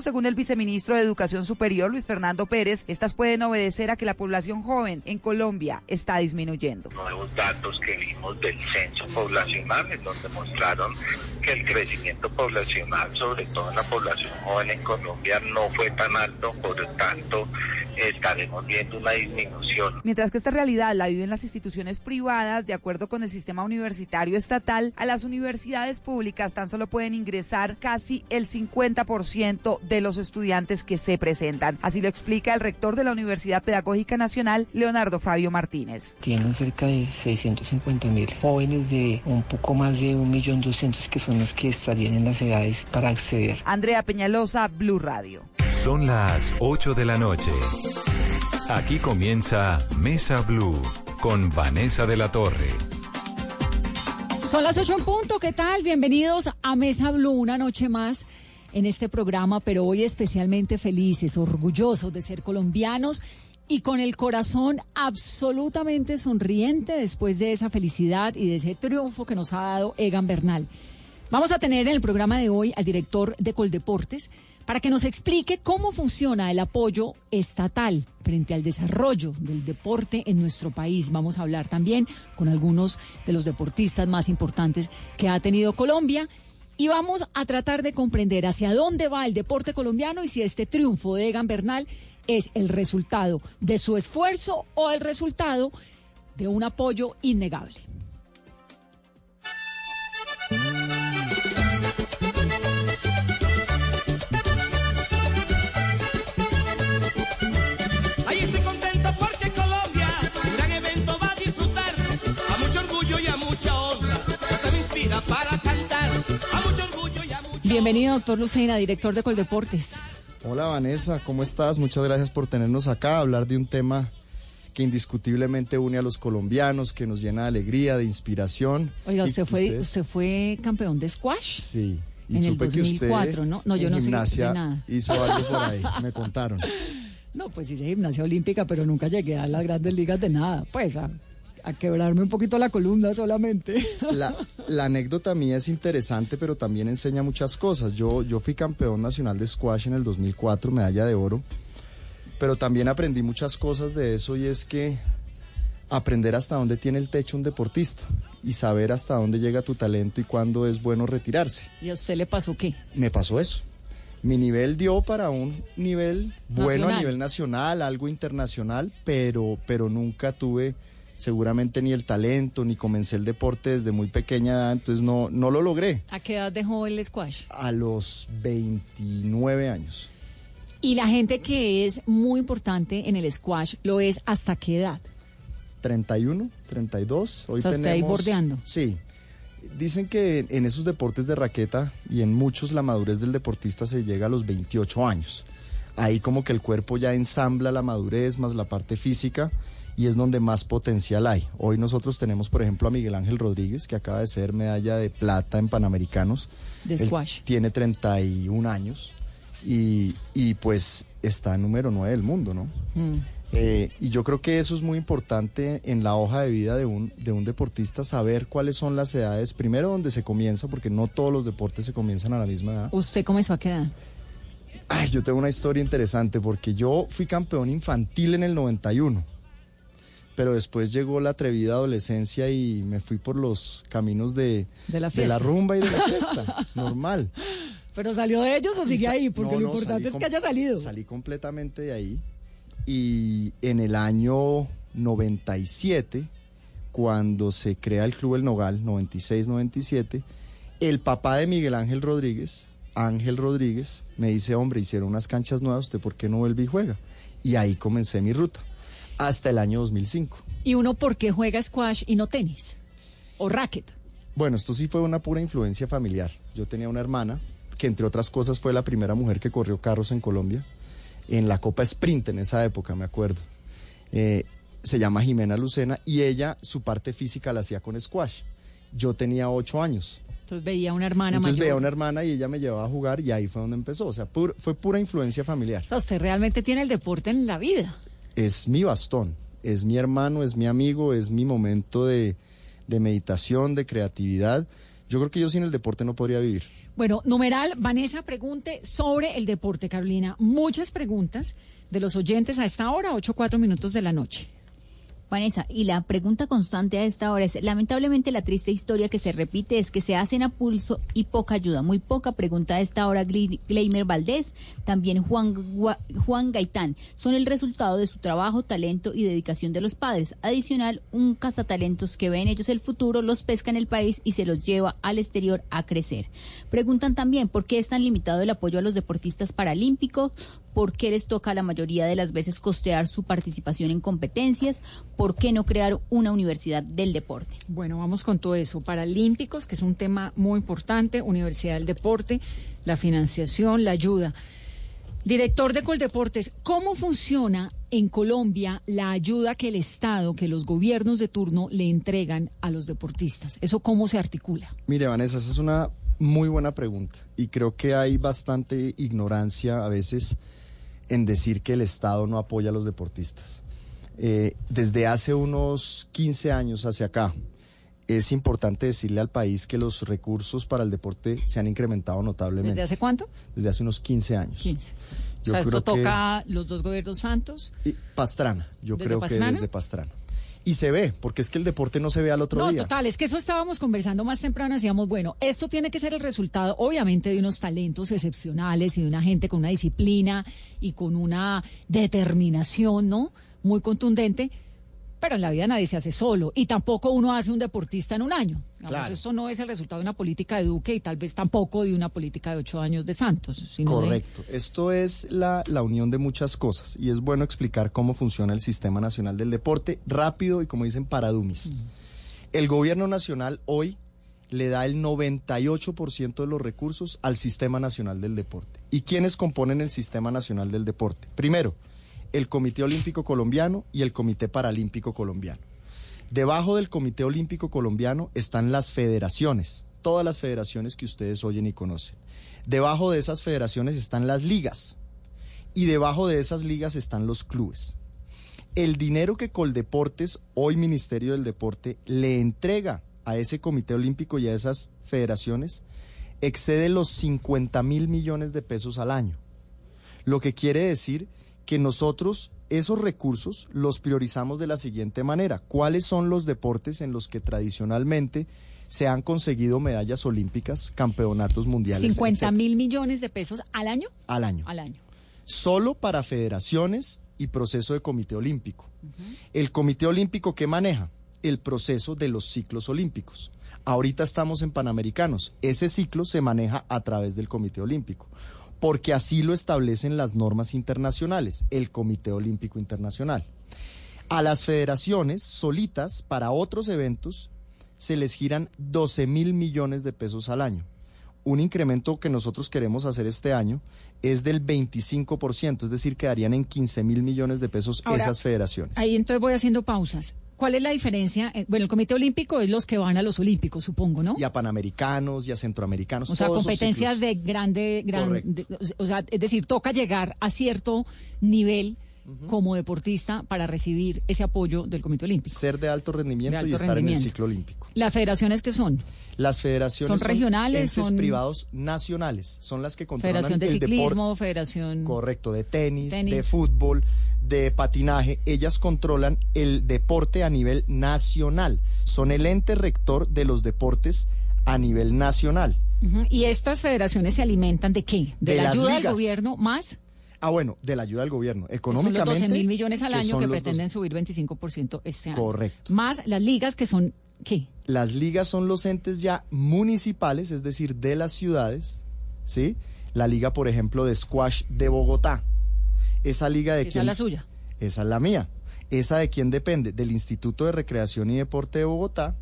Según el viceministro de Educación Superior, Luis Fernando Pérez, estas pueden obedecer a que la población joven en Colombia está disminuyendo. Nuevos datos que vimos del censo poblacional nos demostraron que el crecimiento poblacional, sobre todo en la población joven en Colombia, no fue tan alto, por lo tanto estaremos viendo una disminución. Mientras que esta realidad la viven las instituciones privadas, de acuerdo con el sistema universitario estatal, a las universidades públicas tan solo pueden ingresar casi el 50% de los estudiantes que se presentan. Así lo explica el rector de la Universidad Pedagógica Nacional, Leonardo Fabio Martínez. Tienen cerca de 650 mil jóvenes de un poco más de 1.200.000 que son los que estarían en las edades para acceder. Andrea Peñalosa, Blue Radio. Son las 8 de la noche. Aquí comienza Mesa Blue con Vanessa de la Torre. Son las 8 en punto, ¿qué tal? Bienvenidos a Mesa Blue, una noche más en este programa, pero hoy especialmente felices, orgullosos de ser colombianos y con el corazón absolutamente sonriente después de esa felicidad y de ese triunfo que nos ha dado Egan Bernal. Vamos a tener en el programa de hoy al director de Coldeportes para que nos explique cómo funciona el apoyo estatal frente al desarrollo del deporte en nuestro país. Vamos a hablar también con algunos de los deportistas más importantes que ha tenido Colombia y vamos a tratar de comprender hacia dónde va el deporte colombiano y si este triunfo de Egan Bernal es el resultado de su esfuerzo o el resultado de un apoyo innegable. Bienvenido, doctor Lucena, director de Coldeportes. Hola Vanessa, ¿cómo estás? Muchas gracias por tenernos acá a hablar de un tema que indiscutiblemente une a los colombianos, que nos llena de alegría, de inspiración. Oiga, usted que fue, ustedes- usted fue campeón de squash. Sí. Y en el supe que 2004, usted ¿no? No, yo no sé nada. hizo algo por ahí, me contaron. No, pues hice gimnasia olímpica, pero nunca llegué a las grandes ligas de nada. Pues a, a quebrarme un poquito la columna solamente. La, la anécdota mía es interesante, pero también enseña muchas cosas. Yo, yo fui campeón nacional de squash en el 2004, medalla de oro, pero también aprendí muchas cosas de eso y es que aprender hasta dónde tiene el techo un deportista y saber hasta dónde llega tu talento y cuándo es bueno retirarse. ¿Y a usted le pasó qué? Me pasó eso. Mi nivel dio para un nivel bueno a nivel nacional, algo internacional, pero, pero nunca tuve seguramente ni el talento, ni comencé el deporte desde muy pequeña edad, entonces no, no lo logré. ¿A qué edad dejó el squash? A los 29 años. Y la gente que es muy importante en el squash lo es hasta qué edad. 31, 32. Hoy O sea, usted ahí tenemos- bordeando. Sí. Dicen que en esos deportes de raqueta y en muchos la madurez del deportista se llega a los 28 años. Ahí como que el cuerpo ya ensambla la madurez más la parte física y es donde más potencial hay. Hoy nosotros tenemos, por ejemplo, a Miguel Ángel Rodríguez, que acaba de ser medalla de plata en Panamericanos. De Él squash. tiene 31 años y, y pues está número 9 del mundo, ¿no? Mm. Eh, y yo creo que eso es muy importante en la hoja de vida de un, de un deportista, saber cuáles son las edades, primero donde se comienza, porque no todos los deportes se comienzan a la misma edad. ¿Usted comenzó a qué edad? Ay, yo tengo una historia interesante, porque yo fui campeón infantil en el 91, pero después llegó la atrevida adolescencia y me fui por los caminos de, De la de la rumba y de la fiesta, normal. ¿Pero salió de ellos o sigue ahí? Porque no, lo no, importante es que haya salido. Salí completamente de ahí. Y en el año 97, cuando se crea el Club El Nogal, 96-97, el papá de Miguel Ángel Rodríguez, Ángel Rodríguez, me dice, hombre, hicieron unas canchas nuevas, ¿usted por qué no vuelve y juega? Y ahí comencé mi ruta, hasta el año 2005. ¿Y uno por qué juega squash y no tenis? ¿O racket? Bueno, esto sí fue una pura influencia familiar. Yo tenía una hermana que entre otras cosas fue la primera mujer que corrió carros en Colombia, en la Copa Sprint en esa época, me acuerdo. Eh, se llama Jimena Lucena y ella su parte física la hacía con squash. Yo tenía ocho años. Entonces veía una hermana Entonces mayor. veía a una hermana y ella me llevaba a jugar y ahí fue donde empezó. O sea, pur- fue pura influencia familiar. O sea, usted realmente tiene el deporte en la vida. Es mi bastón, es mi hermano, es mi amigo, es mi momento de, de meditación, de creatividad. Yo creo que yo sin el deporte no podría vivir. Bueno, numeral, Vanessa pregunte sobre el deporte, Carolina. Muchas preguntas de los oyentes a esta hora, 8 4 minutos de la noche. Vanessa, y la pregunta constante a esta hora es, lamentablemente la triste historia que se repite es que se hacen a pulso y poca ayuda, muy poca pregunta a esta hora Gleimer Valdés, también Juan, Juan Gaitán, son el resultado de su trabajo, talento y dedicación de los padres. Adicional, un cazatalentos que ve en ellos el futuro, los pesca en el país y se los lleva al exterior a crecer. Preguntan también por qué es tan limitado el apoyo a los deportistas paralímpicos, por qué les toca la mayoría de las veces costear su participación en competencias, por qué no crear una universidad del deporte. Bueno, vamos con todo eso. Paralímpicos, que es un tema muy importante, Universidad del Deporte, la financiación, la ayuda. Director de Coldeportes, ¿cómo funciona en Colombia la ayuda que el Estado, que los gobiernos de turno le entregan a los deportistas? ¿Eso cómo se articula? Mire, Vanessa, esa es una muy buena pregunta y creo que hay bastante ignorancia a veces en decir que el Estado no apoya a los deportistas. Eh, desde hace unos 15 años hacia acá, es importante decirle al país que los recursos para el deporte se han incrementado notablemente. ¿Desde hace cuánto? Desde hace unos 15 años. 15. Yo o sea, esto toca los dos gobiernos santos. Y Pastrana, yo ¿Desde creo Pastrana? que desde Pastrana. Y se ve, porque es que el deporte no se ve al otro No, día. total, es que eso estábamos conversando más temprano, decíamos, bueno, esto tiene que ser el resultado, obviamente, de unos talentos excepcionales y de una gente con una disciplina y con una determinación, ¿no? Muy contundente, pero en la vida nadie se hace solo y tampoco uno hace un deportista en un año. Digamos, Claro. Esto no es el resultado de una política de Duque y tal vez tampoco de una política de ocho años de Santos. Sino de- Correcto. Esto es la, la unión de muchas cosas y es bueno explicar cómo funciona el Sistema Nacional del Deporte rápido y como dicen para dummies. El gobierno nacional hoy le da el 98% de los recursos al Sistema Nacional del Deporte. ¿Y quiénes componen el Sistema Nacional del Deporte? Primero, el Comité Olímpico Colombiano y el Comité Paralímpico Colombiano. Debajo del Comité Olímpico Colombiano están las federaciones, todas las federaciones que ustedes oyen y conocen. Debajo de esas federaciones están las ligas y debajo de esas ligas están los clubes. El dinero que Coldeportes, hoy Ministerio del Deporte, le entrega a ese Comité Olímpico y a esas federaciones excede los 50 mil millones de pesos al año. Lo que quiere decir que nosotros esos recursos los priorizamos de la siguiente manera. ¿Cuáles son los deportes en los que tradicionalmente se han conseguido medallas olímpicas, campeonatos mundiales? 50 etcétera, mil millones de pesos al año. al año? Al año. Solo para federaciones y proceso de comité olímpico. El comité olímpico que maneja el proceso de los ciclos olímpicos. Ahorita estamos en Panamericanos. Ese ciclo se maneja a través del comité olímpico, porque así lo establecen las normas internacionales, el Comité Olímpico Internacional. A las federaciones solitas para otros eventos se les giran 12 mil millones de pesos al año. Un incremento que nosotros queremos hacer este año es del 25%, es decir, quedarían en 15 mil millones de pesos Ahora, esas federaciones. Ahí entonces voy haciendo pausas. ¿Cuál es la diferencia? Eh, Bueno, el Comité Olímpico es los que van a los Olímpicos, supongo, ¿no? Y a panamericanos y a centroamericanos. O sea, todos competencias de grande, gran, Correcto. de- o sea, es decir, toca llegar a cierto nivel como deportista para recibir ese apoyo del Comité Olímpico. Ser de alto rendimiento De alto y estar en el ciclo olímpico. ¿Las federaciones qué son? Las federaciones ¿Son regionales, entes son- privados nacionales, son las que controlan Federación de el Ciclismo, deporte. Federación... Correcto, de tenis, Tenis. de fútbol, de patinaje. Ellas controlan el deporte a nivel nacional. Son el ente rector de los deportes a nivel nacional. ¿Y estas federaciones se alimentan de qué? ¿De, De la ayuda del gobierno más? Ah, bueno, de la ayuda del gobierno. que Son los Económicamente. 12 mil millones al año que los dos- pretenden subir 25% este año. Correcto. Más las ligas que son, ¿qué? Las ligas son los entes ya municipales, es decir, de las ciudades, ¿sí? La liga, por ejemplo, de squash de Bogotá. Esa liga de Esa quién? es la suya. Esa es la mía. ¿Esa de quién depende? Del Instituto de Recreación y Deporte de Bogotá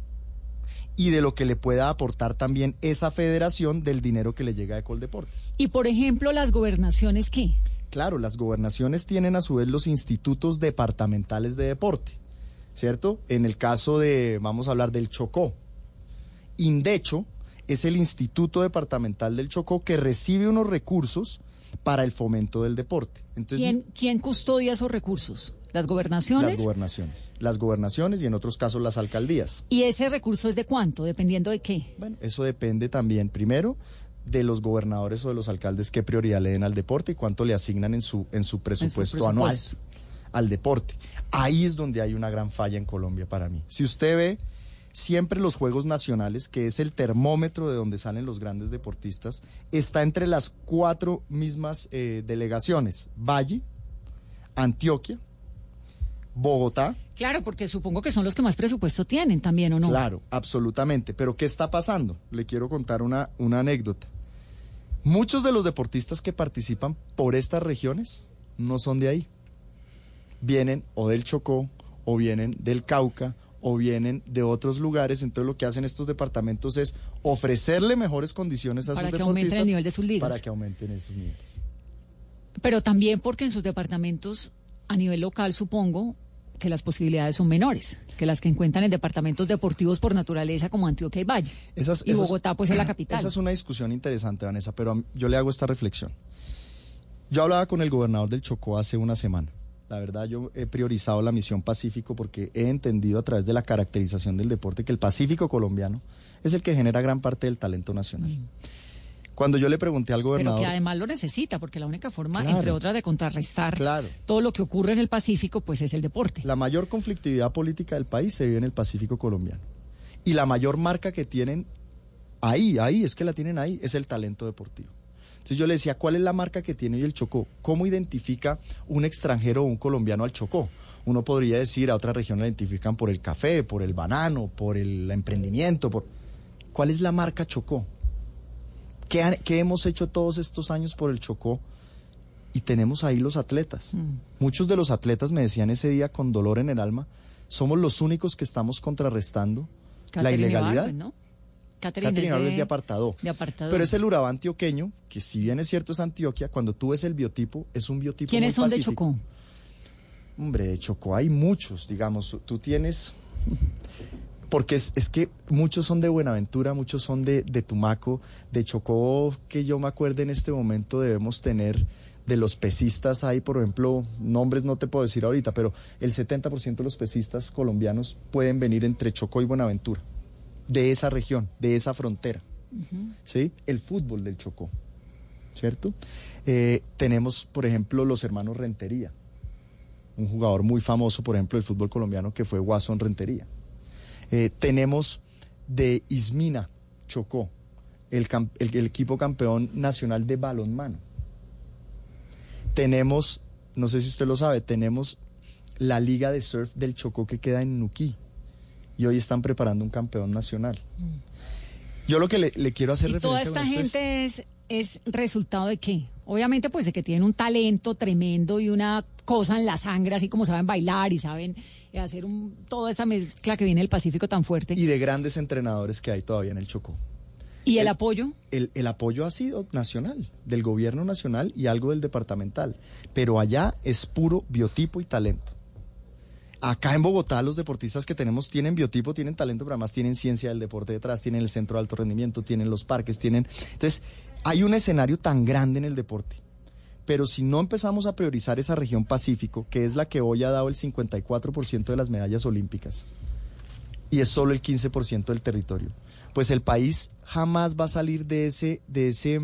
y de lo que le pueda aportar también esa federación del dinero que le llega de Coldeportes. Y por ejemplo, las gobernaciones, ¿qué? Claro, las gobernaciones tienen a su vez los institutos departamentales de deporte, ¿cierto? En el caso de, vamos a hablar del Chocó. Indecho es el Instituto Departamental del Chocó que recibe unos recursos para el fomento del deporte. Entonces, ¿Quién, ¿Quién custodia esos recursos? ¿Las gobernaciones? Las gobernaciones. Las gobernaciones y en otros casos las alcaldías. ¿Y ese recurso es de cuánto? ¿Dependiendo de qué? Bueno, eso depende también, primero, de los gobernadores o de los alcaldes qué prioridad le den al deporte y cuánto le asignan en su, en su presupuesto, anual presupuesto. al deporte. Ahí es donde hay una gran falla en Colombia para mí. Si usted ve siempre los Juegos Nacionales, que es el termómetro de donde salen los grandes deportistas, está entre las cuatro mismas eh, delegaciones. Valle, Antioquia, Bogotá. Claro, porque supongo que son los que más presupuesto tienen también, ¿o no? Claro, absolutamente. Pero ¿qué está pasando? Le quiero contar una, una anécdota. Muchos de los deportistas que participan por estas regiones no son de ahí. Vienen o del Chocó, o vienen del Cauca, o vienen de otros lugares. Entonces lo que hacen estos departamentos es ofrecerle mejores condiciones a Para sus que aumenten deportistas el nivel de sus ligas. Para que aumenten esos niveles. Pero también porque en sus departamentos, a nivel local, supongo que las posibilidades son menores que las que encuentran en departamentos deportivos por naturaleza como Antioquia y Valle. Esas- y esas- Bogotá, pues, es la capital. Esa es una discusión interesante, Vanessa, pero mí- yo le hago esta reflexión. Yo hablaba con el gobernador del Chocó hace una semana. La verdad, yo he priorizado la misión Pacífico porque he entendido a través de la caracterización del deporte que el Pacífico colombiano es el que genera gran parte del talento nacional. Cuando yo le pregunté al Pero gobernador... que además lo necesita, porque la única forma, Claro. entre otras, de contrarrestar Claro. todo lo que ocurre en el Pacífico, pues es el deporte. La mayor conflictividad política del país se vive en el Pacífico colombiano. Y la mayor marca que tienen ahí, ahí, es que la tienen ahí, es el talento deportivo. Entonces yo le decía, ¿cuál es la marca que tiene hoy el Chocó? ¿Cómo identifica un extranjero o un colombiano al Chocó? Uno podría decir, a otra región la identifican por el café, por el banano, por el emprendimiento. Por... ¿Cuál es la marca Chocó? ¿Qué, han- qué hemos hecho todos estos años por el Chocó? Y tenemos ahí los atletas. Mm. Muchos de los atletas me decían ese día con dolor en el alma, somos los únicos que estamos contrarrestando la ilegalidad. Es de- de apartado. de apartado. Pero es el Urabá antioqueño, que si bien es cierto es Antioquia, cuando tú ves el biotipo, es un biotipo ¿Quiénes muy son de. Chocó? Hombre, de Chocó hay muchos, digamos, tú tienes... Porque es, es que muchos son de Buenaventura, muchos son de, de Tumaco, de Chocó, que yo me acuerdo en este momento debemos tener de los pesistas, hay por ejemplo, nombres no te puedo decir ahorita, pero el 70% de los pesistas colombianos pueden venir entre Chocó y Buenaventura, de esa región, de esa frontera. ¿sí? El fútbol del Chocó, ¿cierto? Eh, tenemos, por ejemplo, los hermanos Rentería, un jugador muy famoso, por ejemplo, del fútbol colombiano, que fue Guasón Rentería. Eh, tenemos de Ismina, Chocó, el, el- el equipo campeón nacional de balonmano. Tenemos, no sé si usted lo sabe, tenemos la liga de surf del Chocó que queda en Nuquí. Y hoy están preparando un campeón nacional. Yo lo que le, le quiero hacer Mm. ¿Y toda referencia esta con esto es- gente es, es resultado de qué? Obviamente, pues de que tienen un talento tremendo y una cosa en la sangre, así como saben bailar y saben eh, hacer un, toda esa mezcla que viene del Pacífico tan fuerte. y de grandes entrenadores que hay todavía en el Chocó. ¿Y el el- apoyo? El, el apoyo ha sido nacional, del gobierno nacional y algo del departamental, pero allá es puro biotipo y talento. Acá en Bogotá los deportistas que tenemos tienen biotipo, tienen talento, pero además tienen ciencia del deporte detrás, tienen el centro de alto rendimiento, tienen los parques, tienen... Entonces, hay un escenario tan grande en el deporte. Pero si no empezamos a priorizar esa región Pacífico, que es la que hoy ha dado el 54% de las medallas olímpicas, y es solo el 15% del territorio, pues el país jamás va a salir de ese, de ese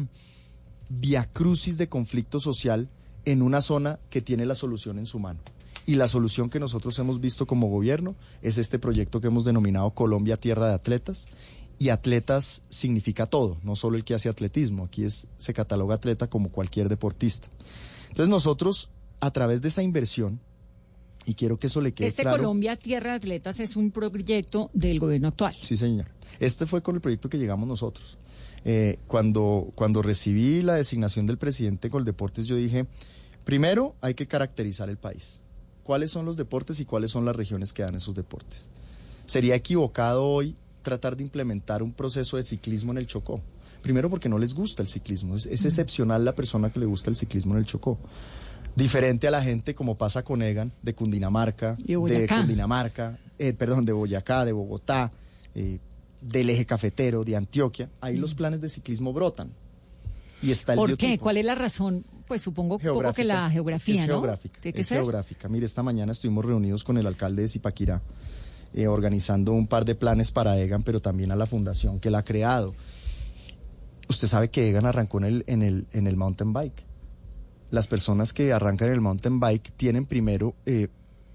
viacrucis de conflicto social en una zona que tiene la solución en su mano. Y la solución que nosotros hemos visto como gobierno es este proyecto que hemos denominado Colombia Tierra de Atletas. Y atletas significa todo, no solo el que hace atletismo. Aquí es, se cataloga atleta como cualquier deportista. Entonces nosotros, a través de esa inversión, y quiero que eso le quede Este claro. Colombia Tierra de Atletas es un proyecto del gobierno actual. Sí, señor. Este fue con el proyecto que llegamos nosotros. Eh, cuando, cuando recibí la designación del presidente Coldeportes, yo dije, primero hay que caracterizar el país. ¿Cuáles son los deportes y cuáles son las regiones que dan esos deportes? Sería equivocado hoy tratar de implementar un proceso de ciclismo en el Chocó. Primero porque no les gusta el ciclismo. Es, es excepcional la persona que le gusta el ciclismo en el Chocó. Diferente a la gente como pasa con Egan, de Cundinamarca, de. Cundinamarca, eh, perdón, de Boyacá, de Bogotá, eh, del eje cafetero, de Antioquia. Ahí los planes de ciclismo brotan. Y está el ¿Por qué? ¿Cuál es la razón pues supongo poco que la geografía, es ¿no? Geográfica, Tiene que es ser. geográfica. Mire, esta mañana estuvimos reunidos con el alcalde de Zipaquirá, eh, organizando un par de planes para EGAN, pero también a la fundación que la ha creado. Usted sabe que EGAN arrancó en el, en el, en el mountain bike. Las personas que arrancan en el mountain bike tienen primero eh,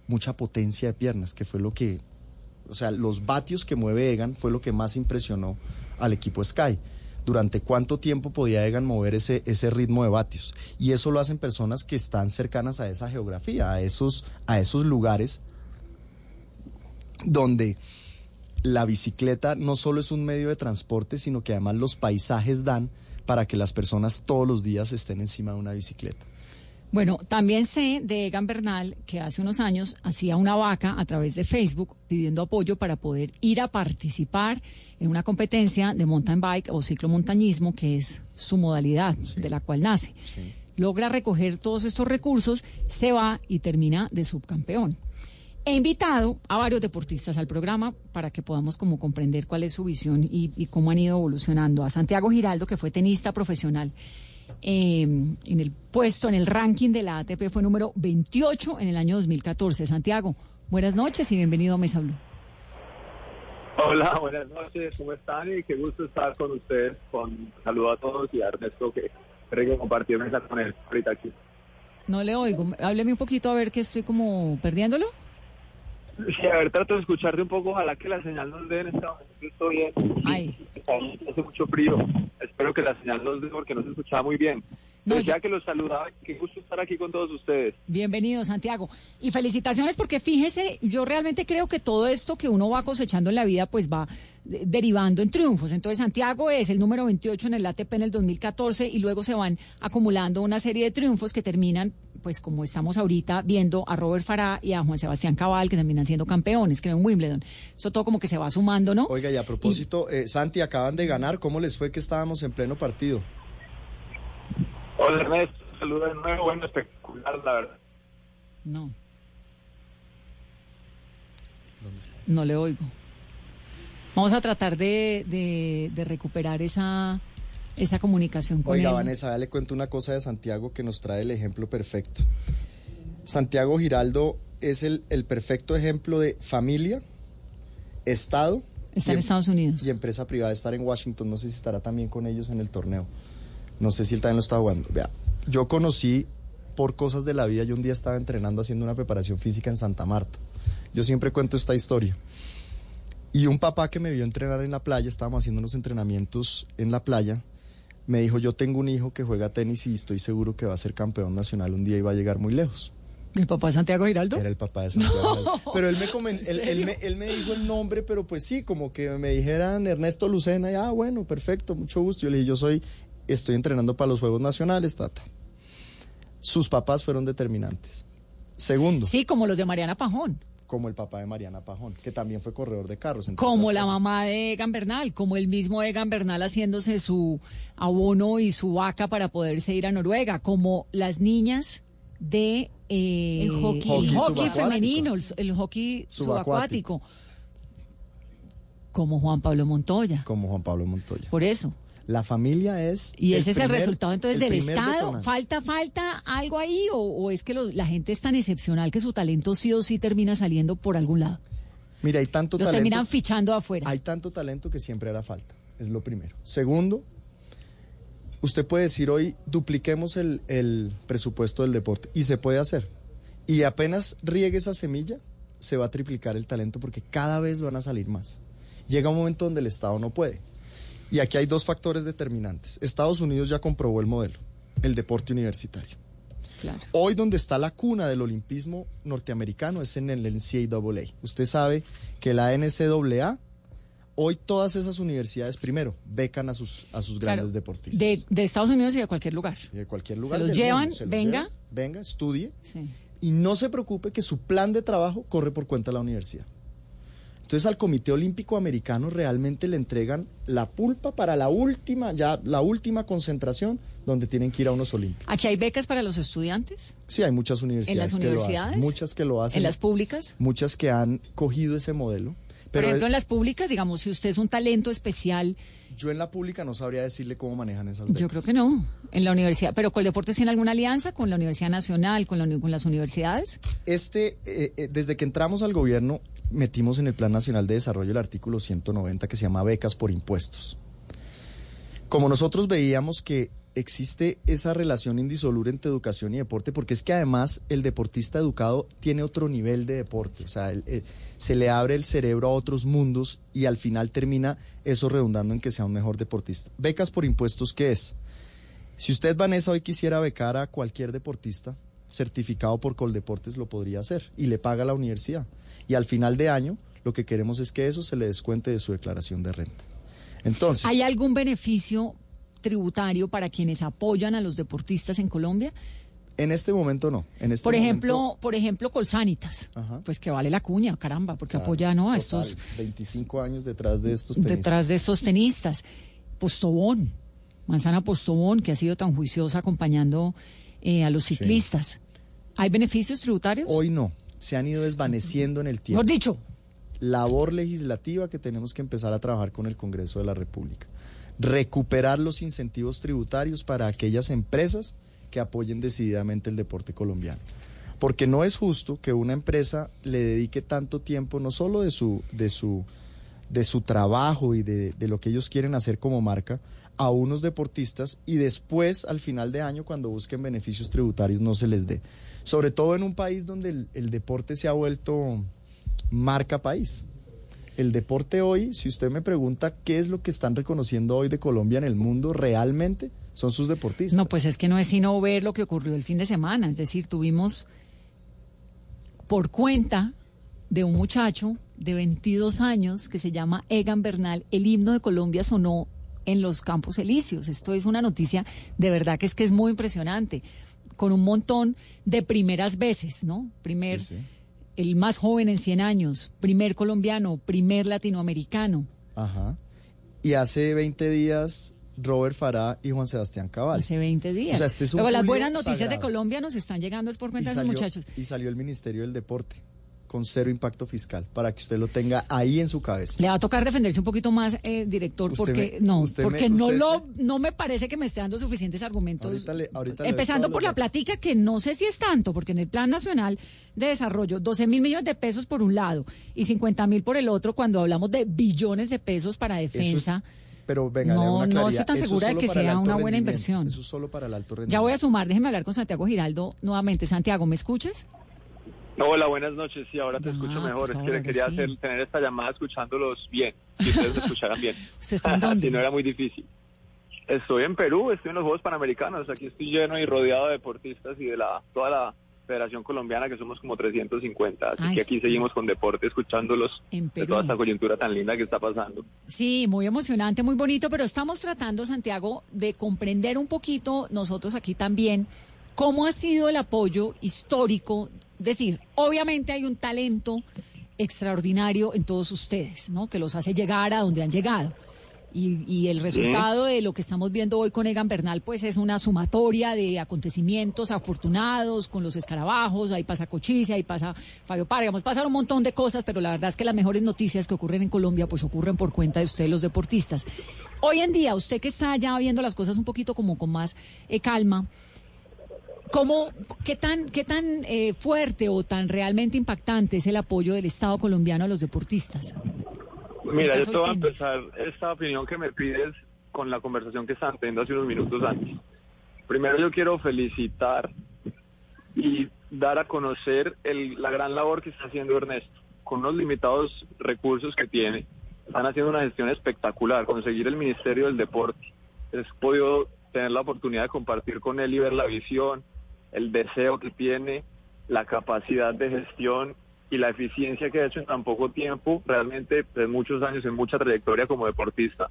mucha potencia de piernas, que fue lo que, o sea, los vatios que mueve EGAN fue lo que más impresionó al equipo Sky. Durante cuánto tiempo podía EGAN mover ese, ese ritmo de vatios. Y eso lo hacen personas que están cercanas a esa geografía, a esos, a esos lugares donde la bicicleta no solo es un medio de transporte, sino que además los paisajes dan para que las personas todos los días estén encima de una bicicleta. Bueno, también sé de Egan Bernal que hace unos años hacía una vaca a través de Facebook pidiendo apoyo para poder ir a participar en una competencia de mountain bike o ciclomontañismo, que es su modalidad de la cual nace. Logra recoger todos estos recursos, se va y termina de subcampeón. He invitado a varios deportistas al programa para que podamos como comprender cuál es su visión y, y cómo han ido evolucionando. A Santiago Giraldo, que fue tenista profesional, eh, en el puesto, en el ranking de la ATP fue número 28 en el año 2014. Santiago, buenas noches y bienvenido a Mesa Blue. Hola, buenas noches, ¿cómo están? Y qué gusto estar con ustedes. Con saludo a todos y a Ernesto que creo que compartió mesa con él ahorita aquí. No le oigo. Hábleme un poquito a ver que estoy como perdiéndolo. Sí, a ver, trato de escucharte un poco. Ojalá que la señal nos dé en este momento. Estoy bien. Ay. Hace mucho frío. Espero que la señal nos dé porque no se escuchaba muy bien. No, Pues yo- ya que los saludaba, qué gusto estar aquí con todos ustedes. Bienvenido, Santiago. Y felicitaciones porque fíjese, yo realmente creo que todo esto que uno va cosechando en la vida pues va de- derivando en triunfos. Entonces Santiago es el número 28 en el ATP en el 2014 y luego se van acumulando una serie de triunfos que terminan pues como estamos ahorita viendo a Robert Farah y a Juan Sebastián Cabal que terminan siendo campeones, creo en Wimbledon. Eso todo como que se va sumando, ¿no? Oiga, y a propósito, eh, Santi, acaban de ganar. ¿Cómo les fue que estábamos en pleno partido? Hola Ernesto, saludo de nuevo. Bueno, espectacular, la verdad. No. No le oigo. Vamos a tratar de, de- de recuperar esa, esa comunicación con Oiga, él. Vanessa, ya le cuento una cosa de Santiago que nos trae el ejemplo perfecto. Santiago Giraldo es el, el perfecto ejemplo de familia, Estado Está y en em- Estados Unidos. y empresa privada. Estar en Washington, no sé si estará también con ellos en el torneo. No sé si él también lo está jugando. Vea, yo conocí por cosas de la vida, yo un día estaba entrenando haciendo una preparación física en Santa Marta. Yo siempre cuento esta historia. Y un papá que me vio entrenar en la playa, estábamos haciendo unos entrenamientos en la playa, me dijo, yo tengo un hijo que juega tenis y estoy seguro que va a ser campeón nacional un día y va a llegar muy lejos. ¿El papá de Santiago Giraldo? Era el papá de Santiago. pero él me, comen- él, él me, él me dijo el nombre, pero pues sí, como que me dijeran Ernesto Lucena, y ah, bueno, perfecto, mucho gusto. Yo le dije, yo soy, estoy entrenando para los Juegos Nacionales, tata. Sus papás fueron determinantes. Segundo, Sí, como los de Mariana Pajón. como el papá de Mariana Pajón, que también fue corredor de carros. Como la cosas. mamá de Egan Bernal, como el mismo Egan Bernal haciéndose su abono y su vaca para poderse ir a Noruega, como las niñas de eh, El hockey. Hockey femenino, el, el hockey Subacuático. subacuático, como Juan Pablo Montoya. Como Juan Pablo Montoya. Por eso. La familia es. Y ese es el resultado entonces el del Estado. detonante. ¿Falta, falta algo ahí o, o es que lo- la gente es tan excepcional que su talento sí o sí termina saliendo por algún lado? Mira, hay tanto Los talento. terminan fichando afuera. Hay tanto talento que siempre hará falta. Es lo primero. Segundo, usted puede decir hoy dupliquemos el, el presupuesto del deporte y se puede hacer. Y apenas riegue esa semilla, se va a triplicar el talento porque cada vez van a salir más. Llega un momento donde el Estado no puede. Y aquí hay dos factores determinantes. Estados Unidos ya comprobó el modelo, el deporte universitario. Claro. Hoy donde está la cuna del olimpismo norteamericano es en el NCAA. Usted sabe que la NCAA, hoy todas esas universidades, primero, becan a sus, a sus Claro, grandes deportistas. De, de Estados Unidos y de cualquier lugar. Y de cualquier lugar. los del llevan, mundo. Se los venga. llevan, venga, estudie. Sí. Y no se preocupe que su plan de trabajo corre por cuenta de la universidad. Entonces al Comité Olímpico Americano realmente le entregan la pulpa para la última, ya la última concentración donde tienen que ir a unos olímpicos. Aquí hay becas para los estudiantes, Sí, hay muchas universidades, en las que lo universidades, hacen, muchas que lo hacen, en las públicas. muchas que han cogido ese modelo, Pero ejemplo, en las públicas, digamos, si usted es un talento especial, Yo en la pública no sabría decirle cómo manejan esas becas. yo creo que no. En la universidad, pero Coldeportes tiene alguna alianza con la Universidad Nacional, con, la uni- con las universidades. Este, eh, eh, desde que entramos al gobierno, metimos en el Plan Nacional de Desarrollo el artículo 190 que se llama becas por impuestos. Como nosotros veíamos que existe esa relación indisoluble entre educación y deporte, porque es que además el deportista educado tiene otro nivel de deporte, o sea, el- se le abre el cerebro a otros mundos y al final termina eso redundando en que sea un mejor deportista. Becas por impuestos, ¿qué es? Si usted, Vanessa, hoy quisiera becar a cualquier deportista, certificado por Coldeportes lo podría hacer y le paga la universidad. Y al final de año, lo que queremos es que eso se le descuente de su declaración de renta. Entonces, ¿Hay algún beneficio tributario para quienes apoyan a los deportistas en Colombia? en este momento no. En este Por ejemplo, momento, por ejemplo, Colsanitas. Ajá. Pues que vale la cuña, caramba, porque claro, apoya ¿no? a total, estos 25 años detrás de estos tenistas. detrás de estos tenistas. Postobón, Manzana Postobón, que ha sido tan juiciosa acompañando eh, a los ciclistas. ¿Hay beneficios tributarios? Hoy no. Se han ido desvaneciendo en el tiempo. Mejor dicho, labor legislativa que tenemos que empezar a trabajar con el Congreso de la República. Recuperar los incentivos tributarios para aquellas empresas que apoyen decididamente el deporte colombiano. Porque no es justo que una empresa le dedique tanto tiempo, no solo de su, de su, de su trabajo y de, de lo que ellos quieren hacer como marca, a unos deportistas y después, al final de año, cuando busquen beneficios tributarios, no se les dé. Sobre todo en un país donde el, deporte se ha vuelto marca país. El deporte hoy, si usted me pregunta qué es lo que están reconociendo hoy de Colombia en el mundo realmente, son sus deportistas. no, pues es que no es sino ver lo que ocurrió el fin de semana. Es decir, tuvimos por cuenta de un muchacho de 22 años que se llama Egan Bernal, el himno de Colombia sonó en los Campos Elíseos. Esto es una noticia de verdad que es que es muy impresionante, con un montón de primeras veces, ¿no? Primer, Sí, sí. el más joven en 100 años, primer colombiano, primer latinoamericano. Ajá. Y hace 20 días, Robert Farah y Juan Sebastián Cabal. Hace 20 días. O sea, este es un Luego, las buenas noticias de. Colombia nos están llegando es por cuenta de los muchachos. y salió el Ministerio del Deporte con cero impacto fiscal, para que usted lo tenga ahí en su cabeza. Le va a tocar defenderse un poquito más, eh, director, porque me- no, usted me- porque no lo, no me parece que me esté dando suficientes argumentos. Ahorita le- ahorita le doy Empezando por la datos. platica, que no sé si es tanto, porque en el Plan Nacional de Desarrollo, 12 mil millones de pesos por un lado y 50 mil por el otro, cuando hablamos de billones de pesos para defensa. pero venga, No, una no estoy tan Eso segura de que sea una buena inversión. Eso es solo para el alto rendimiento. Ya voy a sumar, déjeme hablar con Santiago Giraldo nuevamente. Santiago, ¿me escuchas? Hola, buenas noches. Sí, ahora te escucho mejor. es que quería sí. hacer, tener esta llamada escuchándolos bien. Si ustedes me escucharan bien. ¿Usted está en dónde? si no era muy difícil. Estoy en Perú, estoy en los Juegos Panamericanos. Aquí estoy lleno y rodeado de deportistas y de la toda la Federación Colombiana, que somos como 350. Así Ay, que aquí sí. seguimos con deporte, escuchándolos En de toda esta coyuntura tan linda que está pasando. Sí, muy emocionante, muy bonito, pero estamos tratando, Santiago, de comprender un poquito, nosotros aquí también, cómo ha sido el apoyo histórico. Decir, obviamente hay un talento extraordinario en todos ustedes, ¿no? Que los hace llegar a donde han llegado. Y, y el resultado de lo que estamos viendo hoy con Egan Bernal, pues es una sumatoria de acontecimientos afortunados con los escarabajos, ahí pasa Cochise, ahí pasa Fabio Párgamos, pasan un montón de cosas, pero la verdad es que las mejores noticias que ocurren en Colombia, pues ocurren por cuenta de ustedes, los deportistas. Hoy en día, usted que está ya viendo las cosas un poquito como con más eh, calma, ¿Cómo, qué tan, qué tan eh, fuerte o tan realmente impactante es el apoyo del Estado colombiano a los deportistas? Mira, yo te voy a empezar esta opinión que me pides con la conversación que estaban teniendo hace unos minutos antes. Primero yo quiero felicitar y dar a conocer el- la gran labor que está haciendo Ernesto. Con unos limitados recursos que tiene, están haciendo una gestión espectacular. Conseguir el Ministerio del Deporte. He podido tener la oportunidad de compartir con él y ver la visión, el deseo que tiene, la capacidad de gestión y la eficiencia que ha hecho en tan poco tiempo, realmente de muchos años, en mucha trayectoria como deportista,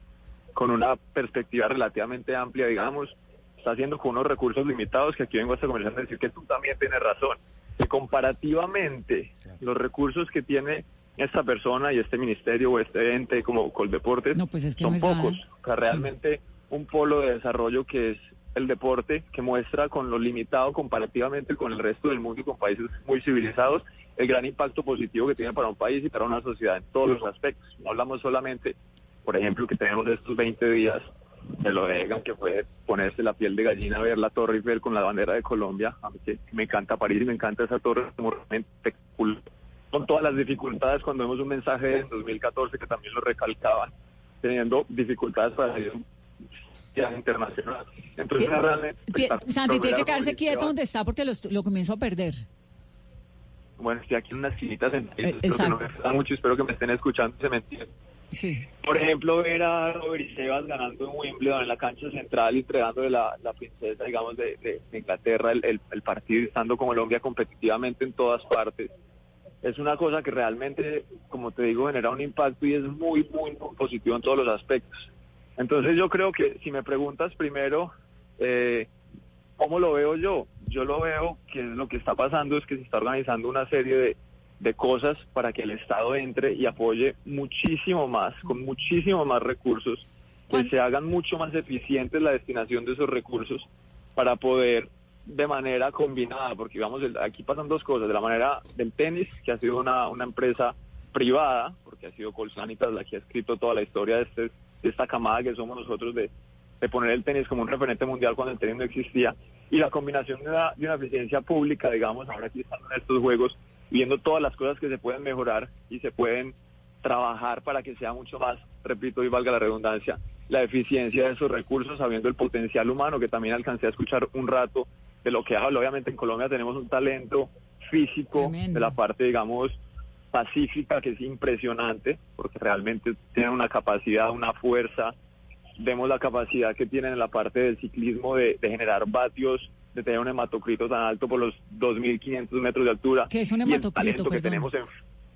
con una perspectiva relativamente amplia, digamos, está haciendo con unos recursos limitados, que aquí vengo a esta conversación a decir que tú también tienes razón, que comparativamente los recursos que tiene esta persona y este ministerio o este ente como Coldeportes No, pues es que son no nada. pocos. O sea, realmente un polo de desarrollo que es el deporte que muestra con lo limitado comparativamente con el resto del mundo y con países muy civilizados el gran impacto positivo que tiene para un país y para una sociedad en todos los aspectos. No hablamos solamente, por ejemplo, que tenemos estos 20 días de lo de que fue ponerse la piel de gallina, ver la Torre Eiffel con la bandera de Colombia. A mí me encanta París y me encanta esa torre. Con todas las dificultades, cuando vemos un mensaje en 2014 que también lo recalcaban, teniendo dificultades para internacional. Entonces, realmente... Santi, tiene que quedarse quieto donde está porque lo, lo comienzo a perder. Bueno, estoy aquí en unas esquinitas en Eh, que no exacto. me gusta mucho, espero que me estén escuchando y se me entiendan. Sí. Por ejemplo, ver a Robert Sebas ganando en Wimbledon en la cancha central y entregándole la, la princesa, digamos, de, de- de Inglaterra el, el- el partido estando con Colombia competitivamente en todas partes. Es una cosa que realmente, como te digo, genera un impacto y es muy, muy, muy positivo en todos los aspectos. Entonces yo creo que si me preguntas primero, eh, ¿cómo lo veo yo? Yo lo veo que lo que está pasando es que se está organizando una serie de, de cosas para que el Estado entre y apoye muchísimo más, con muchísimo más recursos, que se hagan mucho más eficientes la destinación de esos recursos para poder de manera combinada, porque digamos, el- aquí pasan dos cosas, de la manera del tenis, que ha sido una, una empresa privada, porque ha sido Colsanitas la que ha escrito toda la historia de, este, esta camada que somos nosotros de, de poner el tenis como un referente mundial cuando el tenis no existía, y la combinación de una, de una eficiencia pública, digamos, ahora aquí están en estos juegos, viendo todas las cosas que se pueden mejorar y se pueden trabajar para que sea mucho más, repito y valga la redundancia, la eficiencia de esos recursos, sabiendo el potencial humano, que también alcancé a escuchar un rato de lo que hablo. Obviamente en Colombia tenemos un talento físico Tremendo. de la parte, digamos, pacífica, que es impresionante, porque realmente tienen una capacidad, una fuerza. Vemos la capacidad que tienen en la parte del ciclismo de, de generar vatios, de tener un hematocrito tan alto por los 2.500 metros de altura. ¿Qué es un hematocrito, talento que tenemos en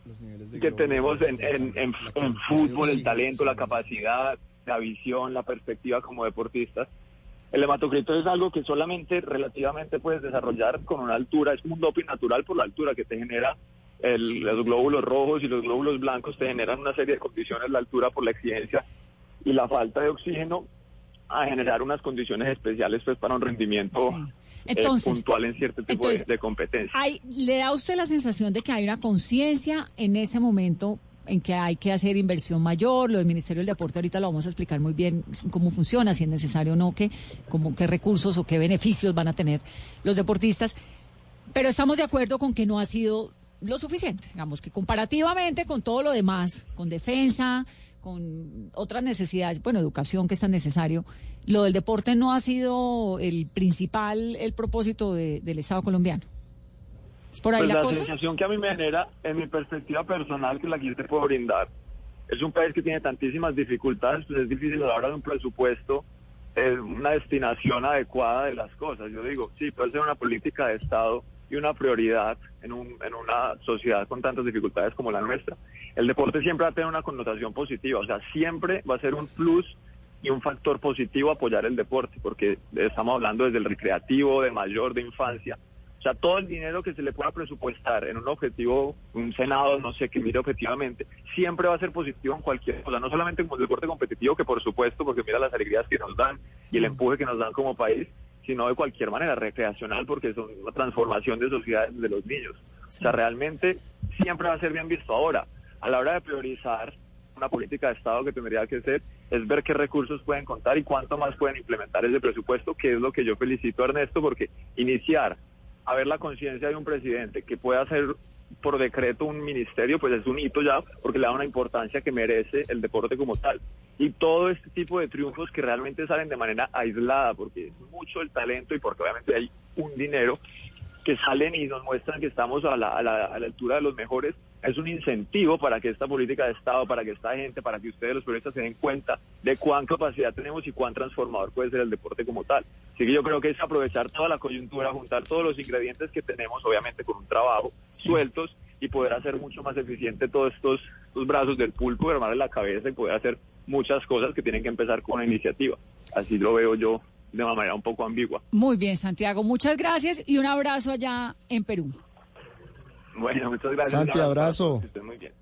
Los niveles de que tenemos en, fútbol, el talento, la sí, capacidad, la visión, la perspectiva como deportistas. El hematocrito es algo que solamente relativamente puedes desarrollar con una altura, es un doping natural por la altura que te genera el- los glóbulos rojos y los glóbulos blancos, te generan una serie de condiciones, la altura por la exigencia y la falta de oxígeno a generar unas condiciones especiales pues para un rendimiento Sí. eh, puntual en cierto tipo de- entonces, de, competencia. Hay, ¿Le da usted la sensación de que hay una conciencia en ese momento en que hay que hacer inversión mayor? Lo del Ministerio del Deporte ahorita lo vamos a explicar muy bien cómo funciona, si es necesario o no, qué, cómo, qué recursos o qué beneficios van a tener los deportistas. Pero estamos de acuerdo con que no ha sido lo suficiente. Digamos que comparativamente con todo lo demás, con defensa, con otras necesidades, bueno, educación que es tan necesario, lo del deporte no ha sido el principal, el propósito de- del Estado colombiano. ¿Es por ahí Pues la la cosa? sensación que a mí me genera, en mi perspectiva personal, que la que yo te puedo brindar, es un país que tiene tantísimas dificultades, pues es difícil a la hora de un presupuesto, eh, una destinación adecuada de las cosas. Yo digo, sí, puede ser una política de Estado y una prioridad en, un, en una sociedad con tantas dificultades como la nuestra. El deporte siempre va a tener una connotación positiva, o sea, siempre va a ser un plus y un factor positivo apoyar el deporte, porque estamos hablando desde el recreativo, de mayor, de infancia. O sea, todo el dinero que se le pueda presupuestar en un objetivo, un Senado, no sé, que mire objetivamente, siempre va a ser positivo en cualquier cosa, no solamente como el deporte competitivo, que por supuesto, porque mira las alegrías que nos dan y el empuje que nos dan como país, sino de cualquier manera recreacional, porque son una transformación de sociedades de los niños. O sea, realmente siempre va a ser bien visto. Ahora, a la hora de priorizar una política de Estado que tendría que ser es ver qué recursos pueden contar y cuánto más pueden implementar ese presupuesto, que es lo que yo felicito a Ernesto, porque iniciar a ver la conciencia de un presidente que pueda hacer por decreto un ministerio, pues es un hito ya, porque le da una importancia que merece el deporte como tal. Y todo este tipo de triunfos que realmente salen de manera aislada, porque es mucho el talento y porque obviamente hay un dinero que salen y nos muestran que estamos a la, a la, a la altura de los mejores, es un incentivo para que esta política de Estado, para que esta gente, para que ustedes los periodistas se den cuenta de cuán capacidad tenemos y cuán transformador puede ser el deporte como tal. Así que yo creo que es aprovechar toda la coyuntura, juntar todos los ingredientes que tenemos, obviamente con un trabajo, sueltos, y poder hacer mucho más eficiente todos estos, estos brazos del pulpo, armarle la cabeza y poder hacer muchas cosas que tienen que empezar con una iniciativa. Así lo veo yo de una manera un poco ambigua. Muy bien, Santiago. Muchas gracias y un abrazo allá en Perú. Bueno, muchas gracias. Santi, abrazo. Que estén muy bien.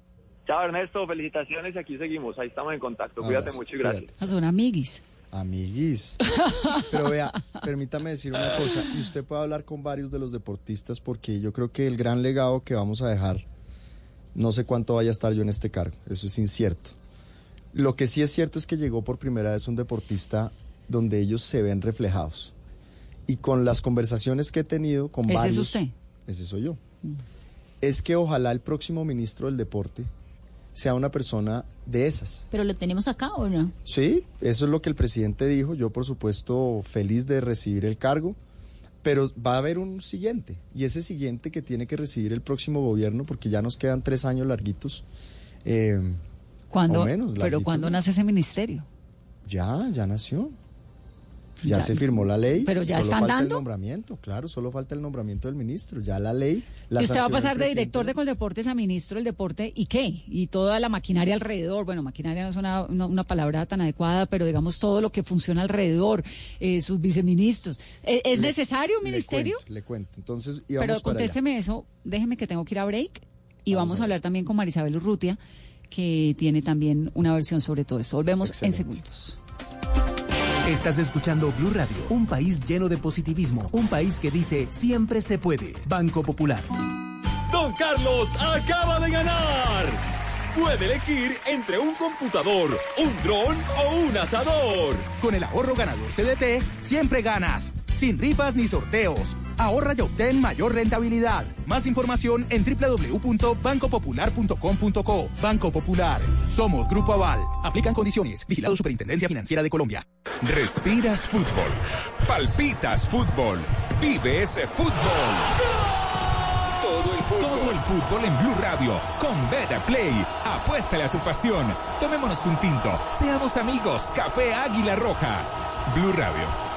Chao, Ernesto. Felicitaciones y aquí seguimos. Ahí estamos en contacto. Cuídate Abrazo, mucho y gracias. cuídate. Ah, Son amiguis. Amiguis. Pero vea, permítame decir una cosa. Y usted puede hablar con varios de los deportistas porque yo creo que el gran legado que vamos a dejar, no sé cuánto vaya a estar yo en este cargo. Eso es incierto. Lo que sí es cierto es que llegó por primera vez un deportista donde ellos se ven reflejados. Y con las conversaciones que he tenido con ¿Ese es varios... usted? Ese soy yo. Es que ojalá el próximo ministro del deporte sea una persona de esas. ¿Pero lo tenemos acá o no? Sí, eso es lo que el presidente dijo. Yo, por supuesto, feliz de recibir el cargo, pero va a haber un siguiente. Y ese siguiente que tiene que recibir el próximo gobierno, porque ya nos quedan tres años larguitos. eh, ¿Cuándo, o menos, pero ¿cuándo nace ese ministerio? Ya, ya nació. Ya, Ya. se firmó la ley. Pero ya solo están falta dando. el nombramiento, claro, solo falta el nombramiento del ministro. Ya la ley. La y usted va a pasar de director de Coldeportes a ministro del deporte y qué? Y toda la maquinaria alrededor. Bueno, maquinaria no es una, una, una palabra tan adecuada, pero digamos todo lo que funciona alrededor, eh, sus viceministros. ¿Es, es Le- necesario un le ministerio? cuento, Le cuento. Entonces, íbamos Pero para allá. contésteme eso, déjeme que tengo que ir a break y Vamos vamos, a a hablar también con Marisabel Urrutia, que tiene también una versión sobre todo eso. Volvemos Excelente. en segundos. Estás escuchando Blue Radio, un país lleno de positivismo, un país que dice siempre se puede. Banco Popular. Don Carlos acaba de ganar. Puede elegir entre un computador, un dron o un asador. Con el ahorro ganador CDT, siempre ganas. Sin rifas ni sorteos. Ahorra y obtén mayor rentabilidad. Más información en www.bancopopular.com.co. Banco Popular. Somos Grupo Aval. Aplican condiciones. Vigilado Superintendencia Financiera de Colombia. Respiras fútbol. Palpitas fútbol. Vive ese fútbol. Todo el fútbol. Todo el fútbol en Blue Radio. Con Beta Play. Apuéstale a tu pasión. Tomémonos un tinto. Seamos amigos. Café Águila Roja. Blue Radio.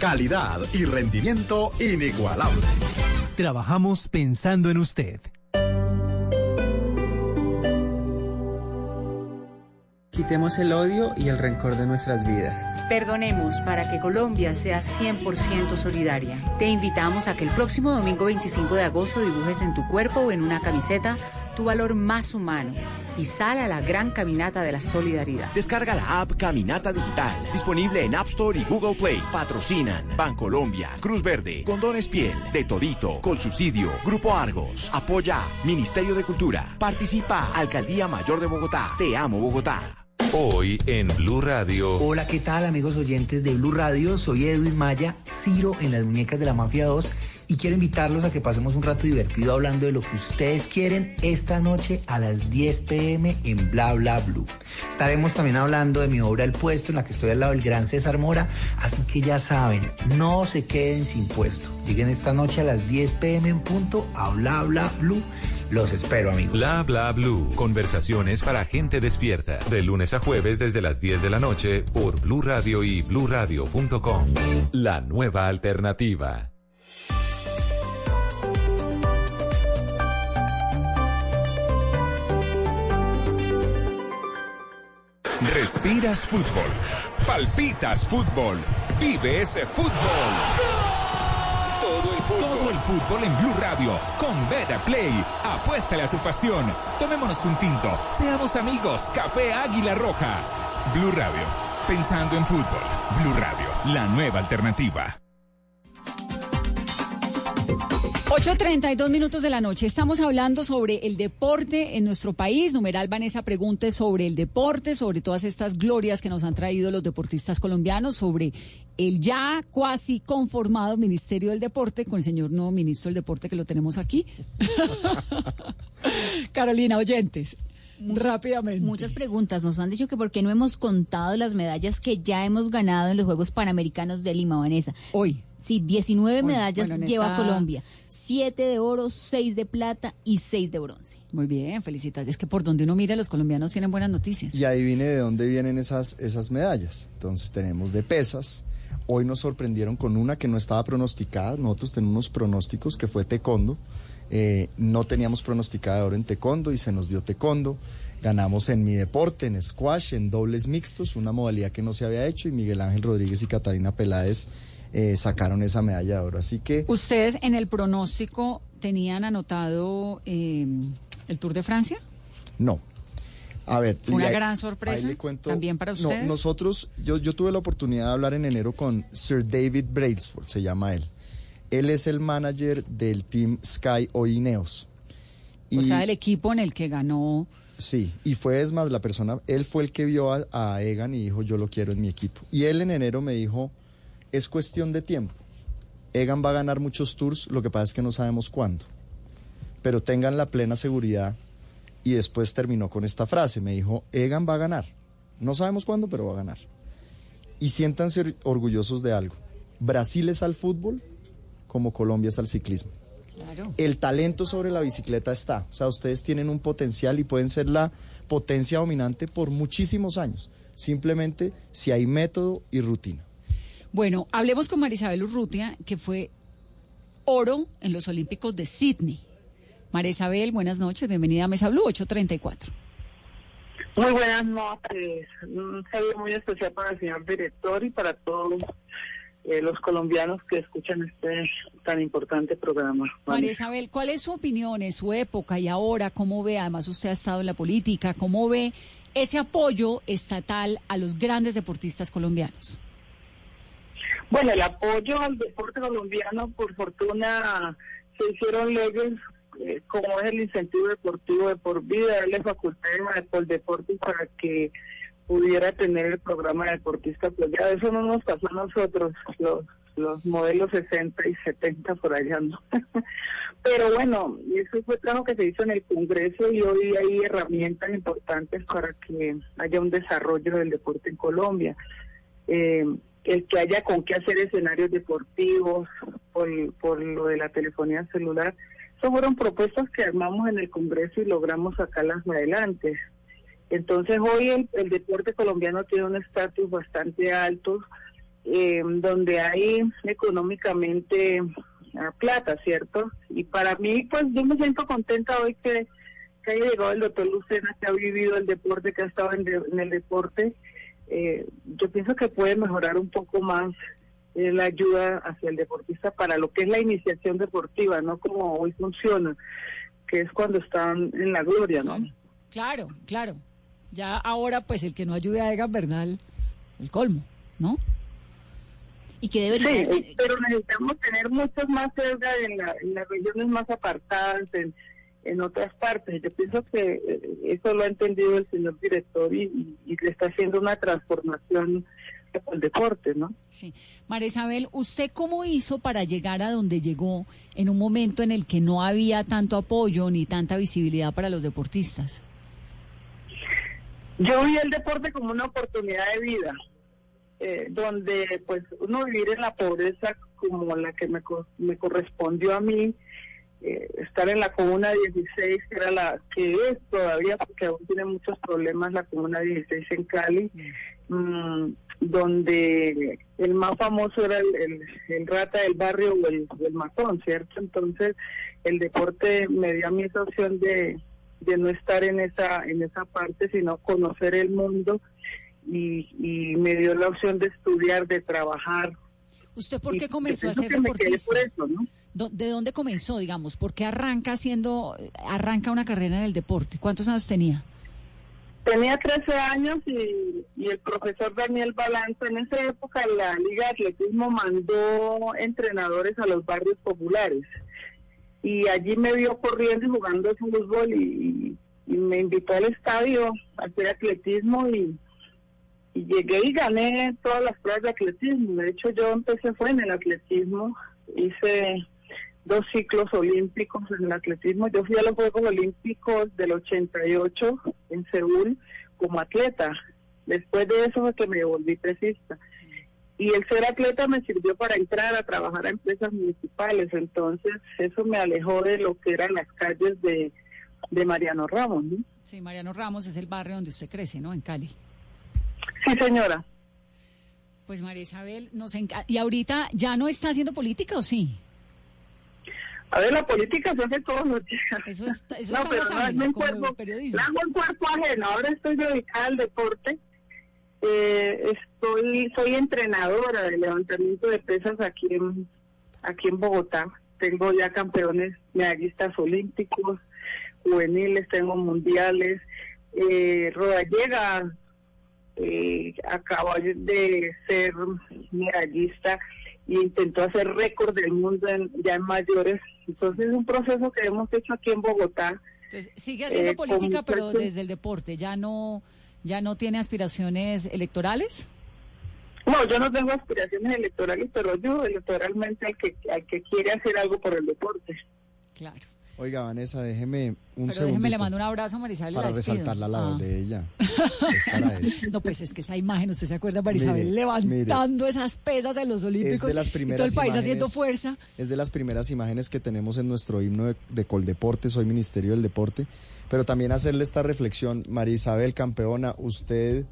Calidad y rendimiento inigualable. Trabajamos pensando en usted. Quitemos el odio y el rencor de nuestras vidas. Perdonemos para que Colombia sea 100% solidaria. Te invitamos a que el próximo domingo 25 de agosto dibujes en tu cuerpo o en una camiseta tu valor más humano y sal a la gran caminata de la solidaridad. Descarga la app Caminata Digital, disponible en App Store y Google Play. Patrocinan Bancolombia, Cruz Verde, Condones Piel, De Todito, Colsubsidio, Grupo Argos. Apoya Ministerio de Cultura. Participa Alcaldía Mayor de Bogotá. Te amo Bogotá. Hoy en Blue Radio. Hola, ¿qué tal amigos oyentes de Blue Radio? Soy Edwin Maya, Ciro en las muñecas de la Mafia 2 y quiero invitarlos a que pasemos un rato divertido hablando de lo que ustedes quieren esta noche a las 10 pm en Bla Bla Blue. Estaremos también hablando de mi obra El Puesto en la que estoy al lado del gran César Mora, así que ya saben, no se queden sin puesto. Lleguen esta noche a las 10 pm en punto a Bla Bla Blue. Los espero amigos. Bla bla blue. Conversaciones para gente despierta. De lunes a jueves desde las 10 de la noche por Blue Radio y bluradio.com. La nueva alternativa. Respiras fútbol. Palpitas fútbol. Vive ese fútbol. Todo el fútbol. Todo el fútbol en Blue Radio. Con Beta Play. Apuéstale a tu pasión. Tomémonos un tinto. Seamos amigos. Café Águila Roja. Blue Radio. Pensando en fútbol. Blue Radio. La nueva alternativa. 8.32 minutos de la noche. Estamos hablando sobre el deporte en nuestro país. Numeral Vanessa pregunte sobre el deporte, sobre todas estas glorias que nos han traído los deportistas colombianos, sobre el ya casi conformado Ministerio del Deporte con el señor nuevo ministro del Deporte que lo tenemos aquí. Carolina, oyentes. Rápidamente. Muchas preguntas. Nos han dicho que por qué no hemos contado las medallas que ya hemos ganado en los Juegos Panamericanos de Lima, Vanessa. Hoy. Sí, 19 medallas bueno, lleva esta- Colombia. 7 de oro, 6 de plata y 6 de bronce. Muy bien, felicidades. Es que por donde uno mira, los colombianos tienen buenas noticias. Y adivine de dónde vienen esas, esas medallas. Entonces tenemos de pesas, Hoy nos sorprendieron con una que no estaba pronosticada. Nosotros tenemos unos pronósticos que fue Tecondo. Eh, no teníamos pronosticada de oro en Tecondo y se nos dio Tecondo. Ganamos en mi deporte, en squash, en dobles mixtos, una modalidad que no se había hecho y Miguel Ángel Rodríguez y Catalina Peláez eh, sacaron esa medalla de oro. Así que ¿Ustedes en el pronóstico tenían anotado eh, el Tour de Francia? no. A ver, Fue una y gran sorpresa cuento- también para No, ustedes. nosotros, yo, yo tuve la oportunidad de hablar en enero con Sir David Brailsford, se llama él. Él es el manager del team Sky o Ineos. O sea, el equipo en el que ganó. Sí, y fue es más la persona, él fue el que vio a, a Egan y dijo yo lo quiero en mi equipo. Y él en enero me dijo, es cuestión de tiempo. Egan va a ganar muchos tours, lo que pasa es que no sabemos cuándo. Pero tengan la plena seguridad. Y después terminó con esta frase, me dijo, Egan va a ganar. No sabemos cuándo, pero va a ganar. Y siéntanse or- orgullosos de algo. Brasil es al fútbol como Colombia es al ciclismo. Claro. El talento sobre la bicicleta está. O sea, ustedes tienen un potencial y pueden ser la potencia dominante por muchísimos años. Simplemente si hay método y rutina. Bueno, hablemos con Marisabel Urrutia, que fue oro en los Olímpicos de Sydney. María Isabel, buenas noches, bienvenida a Mesa Blue 834. Muy buenas noches. Un saludo muy especial para el señor director y para todos eh, los colombianos que escuchan este tan importante programa. María Isabel, ¿cuál es su opinión en su época y ahora? ¿Cómo ve? Además, usted ha estado en la política. ¿Cómo ve ese apoyo estatal a los grandes deportistas colombianos? Bueno, el apoyo al deporte colombiano, por fortuna, se hicieron leyes eh, como es el incentivo deportivo de por vida, darle facultades a por deporte para que pudiera tener el programa de deportista apoyado. Eso no nos pasó a nosotros, los, los modelos 60 y 70 por allá, ¿no? Pero bueno, eso fue trabajo que se hizo en el Congreso y hoy hay herramientas importantes para que haya un desarrollo del deporte en Colombia. Eh, el que haya con qué hacer escenarios deportivos por, por lo de la telefonía celular. Esas fueron propuestas que armamos en el Congreso y logramos sacarlas adelante. Entonces hoy el, el deporte colombiano tiene un estatus bastante alto, eh, donde hay económicamente ah, plata, ¿cierto? Y para mí, pues yo me siento contenta hoy que, que haya llegado el doctor Lucena, que ha vivido el deporte, que ha estado en, de- en el deporte. Eh, yo pienso que puede mejorar un poco más eh, la ayuda hacia el deportista para lo que es la iniciación deportiva, no como hoy funciona, que es cuando están en la gloria, ¿no? Claro, claro. Ya ahora, pues el que no ayude a Egan Bernal, el colmo, ¿no? Y que Sí, pero necesitamos tener muchos más cerca en, la- en las regiones más apartadas, en, en otras partes. Yo pienso que eh, eso lo ha entendido el señor director y, y- y le está haciendo una transformación al deporte, ¿no? Sí. María Isabel, ¿usted cómo hizo para llegar a donde llegó en un momento en el que no había tanto apoyo ni tanta visibilidad para los deportistas? Yo vi el deporte como una oportunidad de vida, eh, donde pues uno vivir en la pobreza como la que me, co- me correspondió a mí, eh, estar en la comuna 16, que era la que es todavía, porque aún tiene muchos problemas la comuna 16 en Cali, mm, donde el más famoso era el, el- el rata del barrio o el, el matón, ¿cierto? Entonces el deporte me dio a mí esa opción de, de no estar en esa en esa parte, sino conocer el mundo y, y me dio la opción de estudiar, de trabajar. ¿Usted por Y qué comenzó a pienso ser que me quedé deportista? por eso, ¿no? ¿De dónde comenzó, digamos? ¿Por qué arranca haciendo, arranca una carrera en el deporte? ¿Cuántos años tenía? Tenía 13 años y, y el profesor Daniel Balanza, en esa época la Liga de Atletismo mandó entrenadores a los barrios populares. Y allí me vio corriendo y jugando fútbol y, y me invitó al estadio a hacer atletismo y, y llegué y gané todas las pruebas de atletismo. De hecho, yo empecé fue en el atletismo, hice dos ciclos olímpicos en el atletismo. Yo fui a los Juegos Olímpicos del 88 en Seúl como atleta. Después de eso fue que me volví pesista. Y el ser atleta me sirvió para entrar a trabajar a empresas municipales. Entonces, eso me alejó de lo que eran las calles de, de Mariano Ramos. ¿no? Sí, Mariano Ramos es el barrio donde usted crece, ¿no? En Cali. Sí, señora. Pues María Isabel, nos ¿y ahorita ya no está haciendo política o sí? A ver, la política se hace todos los días. Eso, es, eso no, pero no es como cuerpo, periodismo. hago en cuerpo ajeno. Ahora estoy dedicada al deporte. Eh, estoy, soy entrenadora de levantamiento de pesas aquí en, aquí en Bogotá. Tengo ya campeones medallistas olímpicos, juveniles, tengo mundiales. Eh, Rodallega eh, acabó de ser medallista y intentó hacer récord del mundo en- ya en mayores. Entonces es un proceso que hemos hecho aquí en Bogotá. Entonces, sigue haciendo Eh, política, pero desde el deporte. ¿Ya no, ya no tiene aspiraciones electorales? No, yo no tengo aspiraciones electorales, pero ayudo electoralmente al que, al que quiere hacer algo por el deporte. Claro. Oiga, Vanessa, déjeme un Pero segundo. déjeme le mando un abrazo a Marisabel. la Para resaltar la labor Ah. de ella. Es para eso. No, pues es que esa imagen, ¿usted se acuerda, Marisabel, Mire, levantando esas pesas en los Olímpicos? Es de las y todo primeras el país imágenes- haciendo fuerza. Es de las primeras imágenes que tenemos en nuestro himno de, de Coldeporte, soy Ministerio del Deporte, pero también hacerle esta reflexión, María Isabel, campeona, usted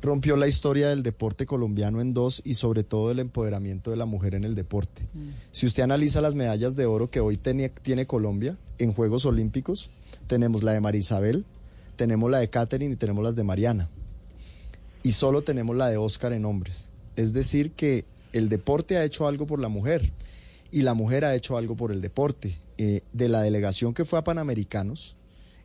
rompió la historia del deporte colombiano en dos y sobre todo el empoderamiento de la mujer en el deporte. Si usted analiza las medallas de oro que hoy tiene Colombia en Juegos Olímpicos, tenemos la de María Isabel, tenemos la de Catherine y tenemos las de Mariana. Y solo tenemos la de Oscar en hombres. Es decir, que el deporte ha hecho algo por la mujer y la mujer ha hecho algo por el deporte. Eh, de la delegación que fue a Panamericanos,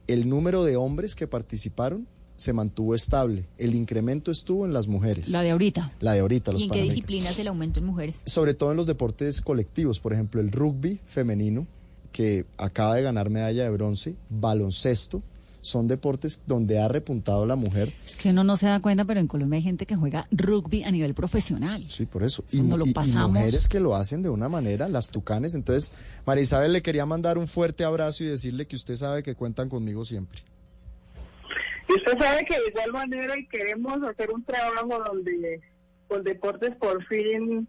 el número de hombres que participaron se mantuvo estable. El incremento estuvo en las mujeres. La de ahorita. La de ahorita, los ¿Y en qué disciplinas el aumento en mujeres? sobre todo en los deportes colectivos, por ejemplo, el rugby femenino, que acaba de ganar medalla de bronce, baloncesto, son deportes donde ha repuntado la mujer. Es que uno no se da cuenta, pero en Colombia hay gente que juega rugby a nivel profesional. Sí, por eso. Eso no lo y- y pasamos. mujeres que lo hacen de una manera, las tucanes. Entonces, María Isabel, le quería mandar un fuerte abrazo y decirle que usted sabe que cuentan conmigo siempre. Y usted sabe que de igual manera y queremos hacer un trabajo donde con deportes por fin,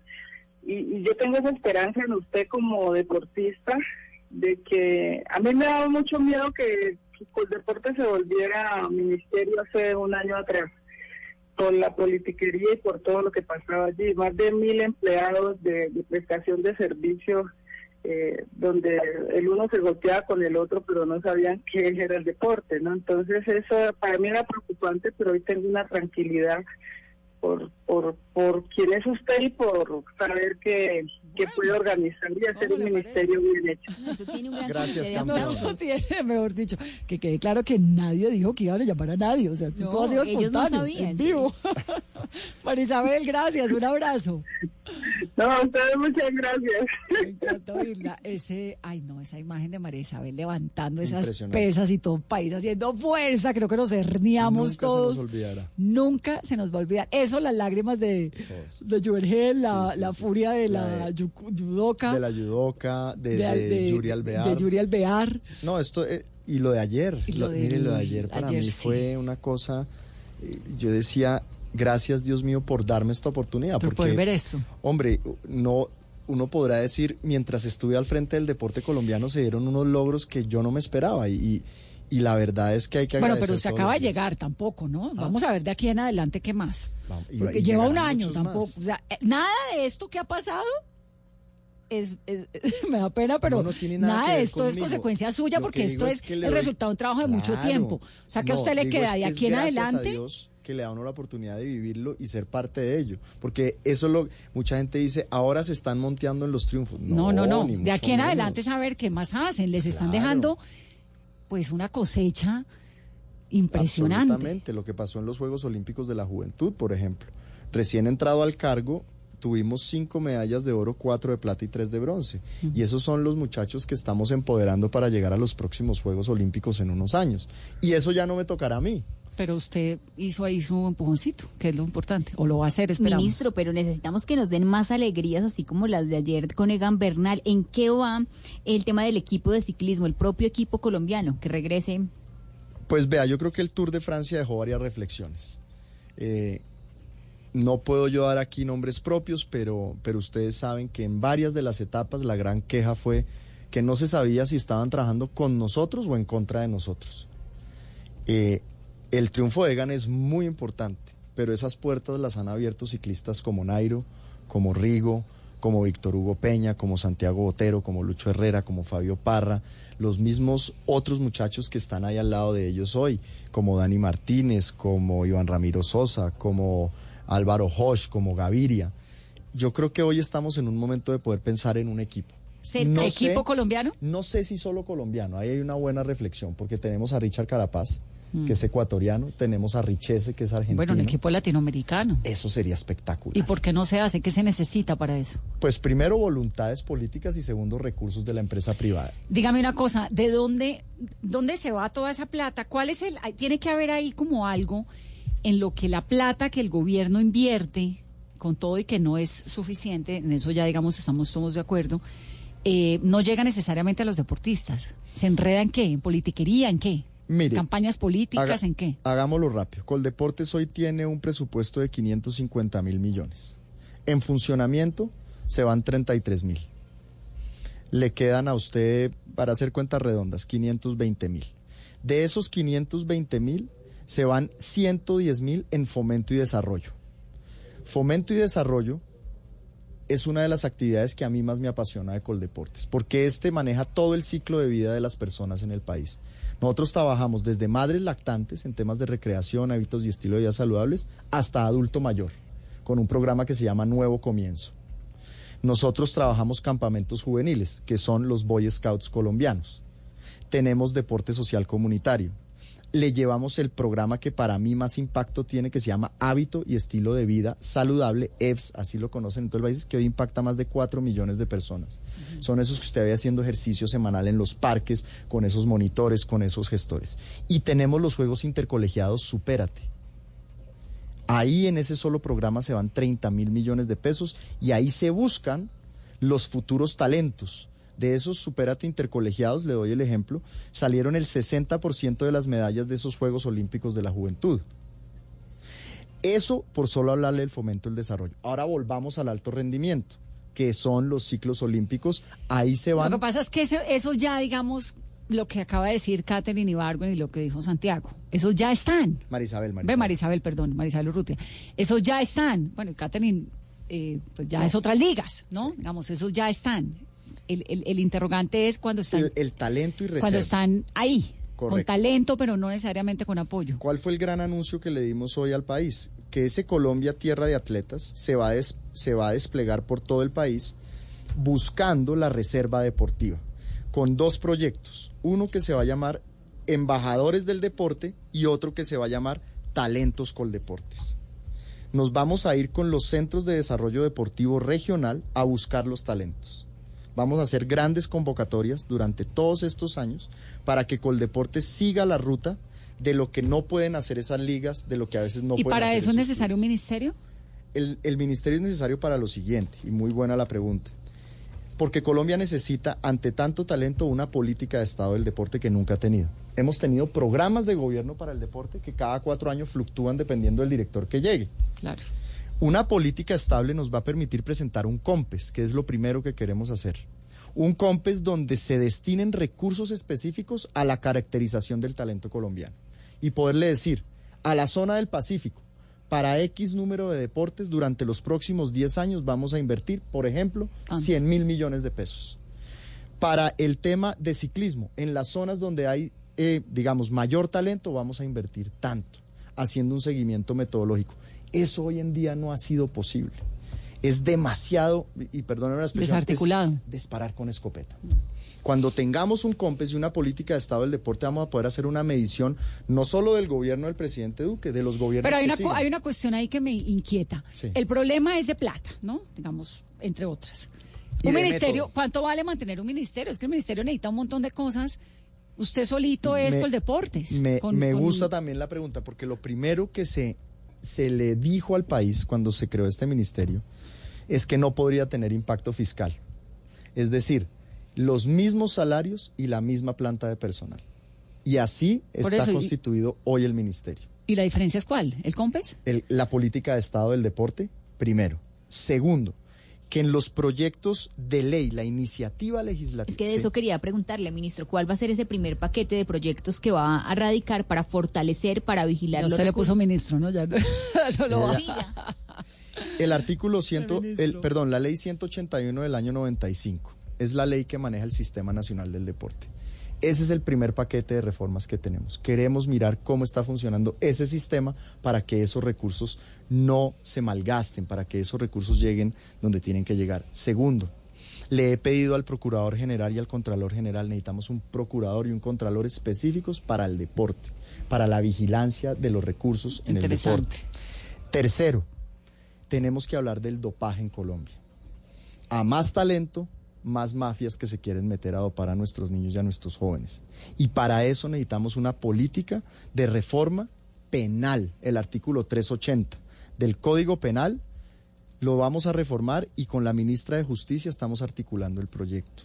y, y yo tengo esa esperanza en usted como deportista, de que a mí me dado mucho miedo que el deporte se volviera ministerio hace un año atrás, por la politiquería y por todo lo que pasaba allí. Más de mil empleados de, de prestación de servicios eh, donde el uno se golpeaba con el otro, pero no sabían qué era el deporte, ¿no? Entonces eso para mí era preocupante, pero hoy tengo una tranquilidad por, por, por quién es usted y por saber que, que puede organizar y hacer un ministerio bien hecho. Eso tiene un gran Gracias, campeón. No tiene, mejor dicho, que quede claro que nadie dijo que iban a llamar a nadie. O sea, No, todo ha sido ellos no espontáneo, sabían, en vivo. María Isabel, gracias, un abrazo. No, a ustedes muchas gracias. Me encanta oírla. Ese, ay no, esa imagen de María Isabel levantando esas pesas y todo el país haciendo fuerza, creo que nos herniamos Nunca todos. se nos olvidará. Nunca se nos va a olvidar. Eso, las lágrimas de, de Juergel, la, Sí, sí, la sí. furia de La la, de- De la judoka, de, de, de, de- Yuri Alvear. de Yuri Alvear. No, esto, eh, y lo de ayer, Y lo- mire, lo de ayer para ayer mí sí. fue una cosa, eh, yo decía, gracias Dios mío por darme esta oportunidad. Por porque, poder ver eso. Hombre, no, uno podrá decir, mientras estuve al frente del deporte colombiano se dieron unos logros que yo no me esperaba y, y, y la verdad es que hay que Bueno, pero se acaba de llegar tampoco, ¿no? Vamos a ver de aquí en adelante qué más. Vamos, y- Porque y lleva un año tampoco. más. O sea, eh, nada de esto que ha pasado es, es- me da pena, pero No, no tiene nada ver esto es consecuencia suya porque que esto es, que el doy- resultado de un trabajo de mucho tiempo. O sea, que a usted le queda de que aquí en a adelante. Dios que le da uno la oportunidad de vivirlo y ser parte de ello. Porque eso lo mucha gente dice, ahora se están monteando en los triunfos. No, No, no, De aquí en menos. adelante saber qué más hacen. Les están dejando pues una cosecha impresionante. Absolutamente, lo que pasó en los Juegos Olímpicos de la Juventud, por ejemplo. Recién entrado al cargo, tuvimos cinco medallas de oro, cuatro de plata y tres de bronce. Y esos son los muchachos que estamos empoderando para llegar a los próximos Juegos Olímpicos en unos años. Y eso ya no me tocará a mí. Pero usted hizo ahí su empujoncito, que es lo importante. O lo va a hacer, esperamos. Ministro, pero necesitamos que nos den más alegrías, así como las de ayer con Egan Bernal. ¿En qué va el tema del equipo de ciclismo, el propio equipo colombiano, que regrese? Pues vea, yo creo que el Tour de Francia dejó varias reflexiones. Eh, no puedo yo dar aquí nombres propios, pero, pero ustedes saben que en varias de las etapas la gran queja fue que no se sabía si estaban trabajando con nosotros o en contra de nosotros. Eh, el triunfo de Egan es muy importante, pero esas puertas las han abierto ciclistas como Nairo, como Rigo, como Víctor Hugo Peña, como Santiago Botero, como Lucho Herrera, como Fabio Parra, los mismos otros muchachos que están ahí al lado de ellos hoy, como Dani Martínez, como Iván Ramiro Sosa, como Álvaro Hosch, como Gaviria. Yo creo que hoy estamos en un momento de poder pensar en un equipo. ¿El equipo colombiano? No sé si solo colombiano, ahí hay una buena reflexión, porque tenemos a Richard Carapaz, que es ecuatoriano, tenemos a Richese, que es argentino. Bueno, un equipo latinoamericano. Eso sería espectacular. ¿Y por qué no se hace? ¿Qué se necesita para eso? Pues primero voluntades políticas y segundo recursos de la empresa privada. Dígame una cosa, ¿de dónde, dónde se va toda esa plata? ¿Cuál es el, tiene que haber ahí como algo en lo que la plata que el gobierno invierte, con todo y que no es suficiente, en eso ya digamos estamos, somos de acuerdo, eh, no llega necesariamente a los deportistas. ¿Se enreda en qué? ¿En politiquería? ¿En qué? Mire, ¿Campañas políticas? haga- ¿En qué? Hagámoslo rápido. Coldeportes hoy tiene un presupuesto de 550 mil millones. En funcionamiento se van 33 mil. Le quedan a usted, para hacer cuentas redondas, 520 mil. De esos 520 mil se van 110 mil en fomento y desarrollo. Fomento y desarrollo es una de las actividades que a mí más me apasiona de Coldeportes, porque este maneja todo el ciclo de vida de las personas en el país. Nosotros trabajamos desde madres lactantes en temas de recreación, hábitos y estilo de vida saludables, hasta adulto mayor, con un programa que se llama Nuevo Comienzo. Nosotros trabajamos campamentos juveniles, que son los Boy Scouts colombianos. Tenemos deporte social comunitario. Le llevamos el programa que para mí más impacto tiene, que se llama Hábito y Estilo de Vida Saludable, EVS, así lo conocen en todo el país, que hoy impacta a más de 4 millones de personas. Son esos que usted ve haciendo ejercicio semanal en los parques, con esos monitores, con esos gestores. Y tenemos los Juegos Intercolegiados Supérate. Ahí en ese solo programa se van 30 mil millones de pesos y ahí se buscan los futuros talentos. De esos superate intercolegiados, le doy el ejemplo, salieron el 60% de las medallas de esos Juegos Olímpicos de la Juventud. Eso por solo hablarle del fomento del desarrollo. Ahora volvamos al alto rendimiento, que son los ciclos olímpicos. Ahí se van. Lo que pasa es que eso ya, digamos, lo que acaba de decir Catherine Ibargüen y lo que dijo Santiago, esos ya están. Marisabel, Ve Marisabel. Marisabel, perdón, Marisabel Urrutia. Esos ya están. Bueno, Catherine, eh, pues ya es otras ligas, ¿no? Digamos, esos ya están. El, el- el interrogante es cuando están, El, el talento y reserva. cuando están ahí, con talento, pero no necesariamente con apoyo. ¿Cuál fue el gran anuncio que le dimos hoy al país? Que ese Colombia Tierra de Atletas se va a, des- se va a desplegar por todo el país buscando la reserva deportiva, con dos proyectos. Uno que se va a llamar Embajadores del Deporte y otro que se va a llamar Talentos Coldeportes. Nos vamos a ir con los centros de desarrollo deportivo regional a buscar los talentos. Vamos a hacer grandes convocatorias durante todos estos años para que Coldeportes siga la ruta de lo que no pueden hacer esas ligas, de lo que a veces no ¿Y pueden para hacer eso es necesario un ministerio? el, el ministerio es necesario para lo siguiente, y muy buena la pregunta. Porque Colombia necesita, ante tanto talento, una política de Estado del deporte que nunca ha tenido. Hemos tenido programas de gobierno para el deporte que cada cuatro años fluctúan dependiendo del director que llegue. Claro. Una política estable nos va a permitir presentar un COMPES, que es lo primero que queremos hacer. Un COMPES donde se destinen recursos específicos a la caracterización del talento colombiano. Y poderle decir, a la zona del Pacífico, para X número de deportes, durante los próximos 10 años vamos a invertir, por ejemplo, 100 mil millones de pesos. Para el tema de ciclismo, en las zonas donde hay, eh, digamos, mayor talento, vamos a invertir tanto, haciendo un seguimiento metodológico. Eso hoy en día no ha sido posible. Es demasiado, y perdónenme la expresión, es Desarticulado. disparar con escopeta. Cuando tengamos un COMPES y una política de Estado del deporte, vamos a poder hacer una medición no solo del gobierno del presidente Duque, de los gobiernos Pero hay que una, hay una cuestión ahí que me inquieta. Sí. El problema es de plata, ¿no? Digamos, entre otras. Un ministerio, método. ¿cuánto vale mantener un ministerio? Es que el ministerio necesita un montón de cosas. Usted solito es Me- con deportes. Me, con- me con- gusta también la pregunta, porque lo primero que se, se le dijo al país cuando se creó este ministerio es que no podría tener impacto fiscal. Es decir, los mismos salarios y la misma planta de personal. Y así Por está eso, y- constituido hoy el ministerio. ¿Y la diferencia es cuál? ¿El COMPES? El- la política de Estado del deporte, primero. Segundo, que en los proyectos de ley, la iniciativa legislativa... Es que de Sí. eso quería preguntarle, ministro, ¿cuál va a ser ese primer paquete de proyectos que va a radicar para fortalecer, para vigilar Ya los usted le puso ministro, ¿no? Ya no, no lo va. Sí, ya. El artículo 100, el, perdón, la ley 181 del año 95 es la ley que maneja el Sistema Nacional del Deporte. Ese es el primer paquete de reformas que tenemos. Queremos mirar cómo está funcionando ese sistema para que esos recursos no se malgasten, para que esos recursos lleguen donde tienen que llegar. Segundo, le he pedido al Procurador General y al Contralor General, necesitamos un Procurador y un Contralor específicos para el deporte, para la vigilancia de los recursos en el deporte. Tercero, tenemos que hablar del dopaje en Colombia. A más talento, más mafias que se quieren meter a dopar a nuestros niños y a nuestros jóvenes. Y para eso necesitamos una política de reforma penal, el artículo 380 del Código Penal. Lo vamos a reformar y con la ministra de Justicia estamos articulando el proyecto.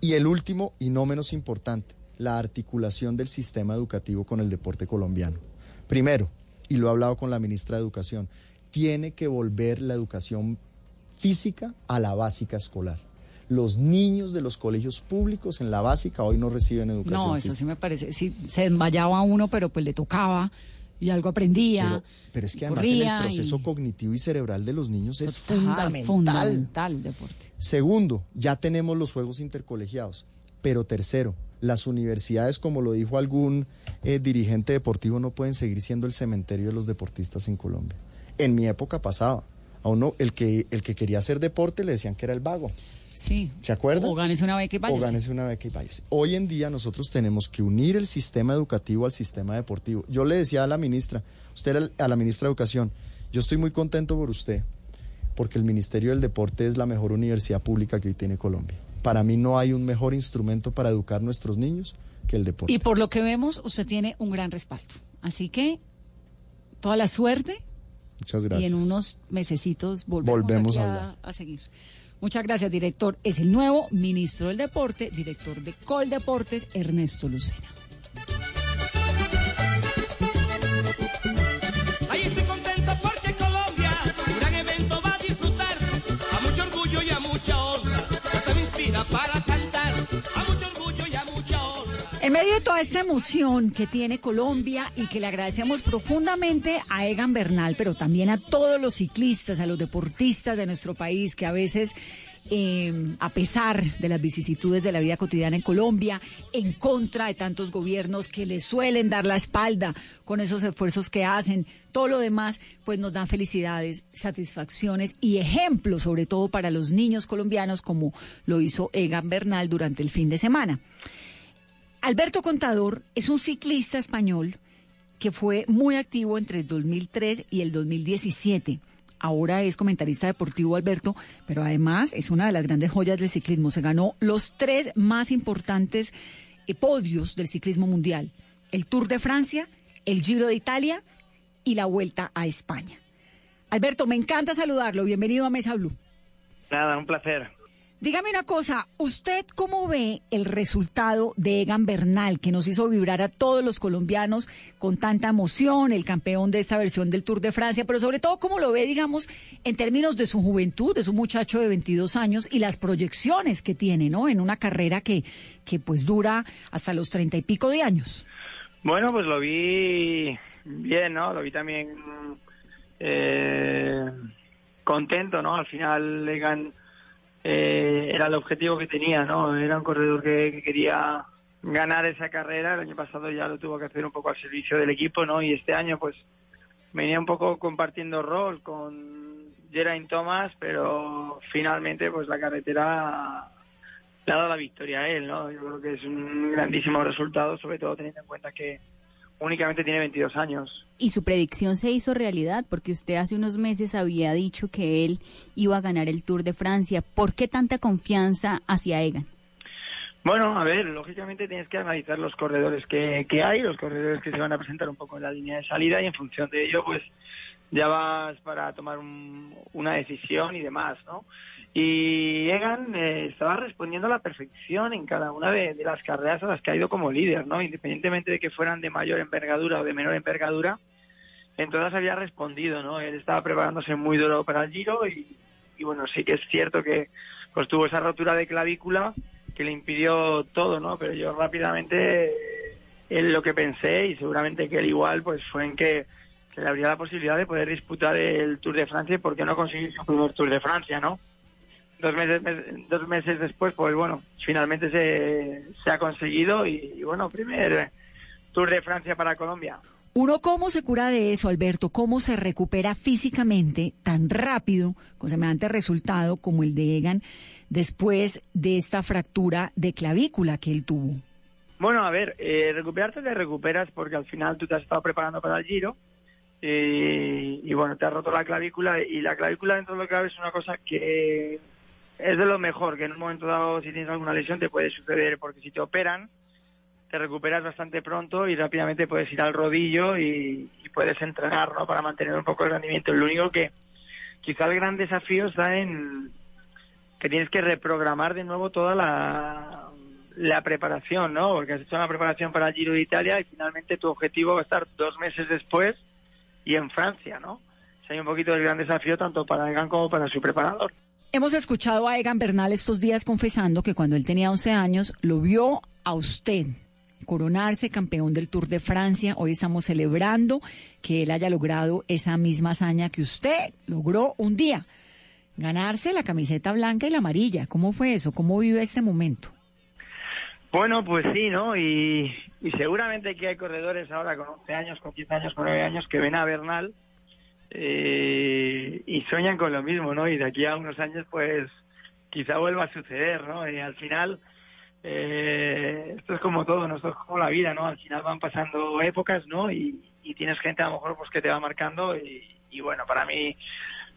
Y el último y no menos importante, la articulación del sistema educativo con el deporte colombiano. Primero, y lo he hablado con la ministra de Educación, tiene que volver la educación física a la básica escolar. Los niños de los colegios públicos en la básica hoy no reciben educación No, eso física. sí me parece. Sí, se desmayaba uno, pero pues le tocaba y algo aprendía. Pero, pero es que además en el proceso y- cognitivo y cerebral de los niños es Total, fundamental. Fundamental el deporte. Segundo, ya tenemos los juegos intercolegiados. Pero tercero, las universidades, como lo dijo algún eh, dirigente deportivo, no pueden seguir siendo el cementerio de los deportistas en Colombia. En mi época pasaba. A uno, el que, el que quería hacer deporte le decían que era el vago. Sí. ¿Se acuerda? O gánese una beca y O váyase. gánese una beca y váyase. Hoy en día nosotros tenemos que unir el sistema educativo al sistema deportivo. Yo le decía a la ministra, usted era a la ministra de Educación, yo estoy muy contento por usted, porque el Ministerio del Deporte es la mejor universidad pública que hoy tiene Colombia. Para mí no hay un mejor instrumento para educar a nuestros niños que el deporte. Y por lo que vemos, usted tiene un gran respaldo. Así que toda la suerte Muchas gracias. y en unos mesecitos volvemos, a seguir. Muchas gracias, director. Es el nuevo ministro del Deporte, director de Coldeportes, Ernesto Lucena. Medio de toda esta emoción que tiene Colombia y que le agradecemos profundamente a Egan Bernal, pero también a todos los ciclistas, a los deportistas de nuestro país que a veces, eh, a pesar de las vicisitudes de la vida cotidiana en Colombia, en contra de tantos gobiernos que le suelen dar la espalda con esos esfuerzos que hacen, todo lo demás, pues nos dan felicidades, satisfacciones y ejemplos, sobre todo para los niños colombianos, como lo hizo Egan Bernal durante el fin de semana. Alberto Contador es un ciclista español que fue muy activo entre el 2003 y el 2017. Ahora es comentarista deportivo Alberto, pero además es una de las grandes joyas del ciclismo. Se ganó los tres más importantes eh, podios del ciclismo mundial. El Tour de Francia, el Giro de Italia y la Vuelta a España. Alberto, me encanta saludarlo. Bienvenido a Mesa Blue. Nada, un placer. Dígame una cosa, ¿usted cómo ve el resultado de Egan Bernal, que nos hizo vibrar a todos los colombianos con tanta emoción, el campeón de esta versión del Tour de Francia, pero sobre todo cómo lo ve, digamos, en términos de su juventud, de su muchacho de 22 años y las proyecciones que tiene, ¿no? En una carrera que, que pues dura hasta los treinta y pico de años. Bueno, pues lo vi bien, ¿no? Lo vi también eh, contento, ¿no? Al final Legan eh, era el objetivo que tenía, ¿no? Era un corredor que, que quería ganar esa carrera. El año pasado ya lo tuvo que hacer un poco al servicio del equipo, ¿no? Y este año, pues, venía un poco compartiendo rol con Geraint Thomas, pero finalmente, pues, la carretera le ha dado la victoria a él, ¿no? Yo creo que es un grandísimo resultado, sobre todo teniendo en cuenta que únicamente tiene 22 años. Y su predicción se hizo realidad porque usted hace unos meses había dicho que él iba a ganar el Tour de Francia. ¿Por qué tanta confianza hacia Egan? Bueno, a ver, lógicamente tienes que analizar los corredores que, que hay, los corredores que se van a presentar un poco en la línea de salida y en función de ello, pues ya vas para tomar un- una decisión y demás, ¿no? Y Egan eh, estaba respondiendo a la perfección en cada una de, las carreras a las que ha ido como líder, ¿no? Independientemente de que fueran de mayor envergadura o de menor envergadura, en todas había respondido, ¿no? Él estaba preparándose muy duro para el Giro y, y bueno, sí que es cierto que pues tuvo esa rotura de clavícula que le impidió todo, ¿no? Pero yo rápidamente, eh, él lo que pensé, y seguramente que él igual, pues fue en que, que le habría la posibilidad de poder disputar el Tour de Francia y por qué no conseguir su primer Tour de Francia, ¿no? Dos meses, mes- dos meses después, pues bueno, finalmente se, se ha conseguido y, y bueno, primer Tour de Francia para Colombia. ¿Uno cómo se cura de eso, Alberto? ¿Cómo se recupera físicamente tan rápido, con semejante resultado como el de Egan, después de esta fractura de clavícula que él tuvo? Bueno, a ver, eh, recuperarte te recuperas porque al final tú te has estado preparando para el giro eh, y bueno, te has roto la clavícula y la clavícula dentro de lo que cabe es una cosa que es de lo mejor, que en un momento dado si tienes alguna lesión te puede suceder porque si te operan te recuperas bastante pronto y rápidamente puedes ir al rodillo y, puedes entrenar ¿no? para mantener un poco el rendimiento. Lo único que quizá el gran desafío está en que tienes que reprogramar de nuevo toda la, la preparación, ¿no? Porque has hecho una preparación para el Giro de Italia y finalmente tu objetivo va a estar dos meses después y en Francia, ¿no? O sea, hay un poquito el gran desafío tanto para Egan como para su preparador. Hemos escuchado a Egan Bernal estos días confesando que cuando él tenía 11 años lo vio a usted coronarse campeón del Tour de Francia. Hoy estamos celebrando que él haya logrado esa misma hazaña que usted logró un día. Ganarse la camiseta blanca y la amarilla. ¿Cómo fue eso? ¿Cómo vive este momento? Bueno, pues sí, ¿no? Y, y seguramente que hay corredores ahora con 11 años, con 15 años, con 9 años que ven a Bernal eh, y sueñan con lo mismo, ¿no? Y de aquí a unos años, pues quizá vuelva a suceder, ¿no? Y al final, eh, esto es como todo, ¿no? Esto es como la vida, ¿no? Al final van pasando épocas, ¿no? Y, y tienes gente a lo mejor pues que te va marcando y, y bueno, para mí,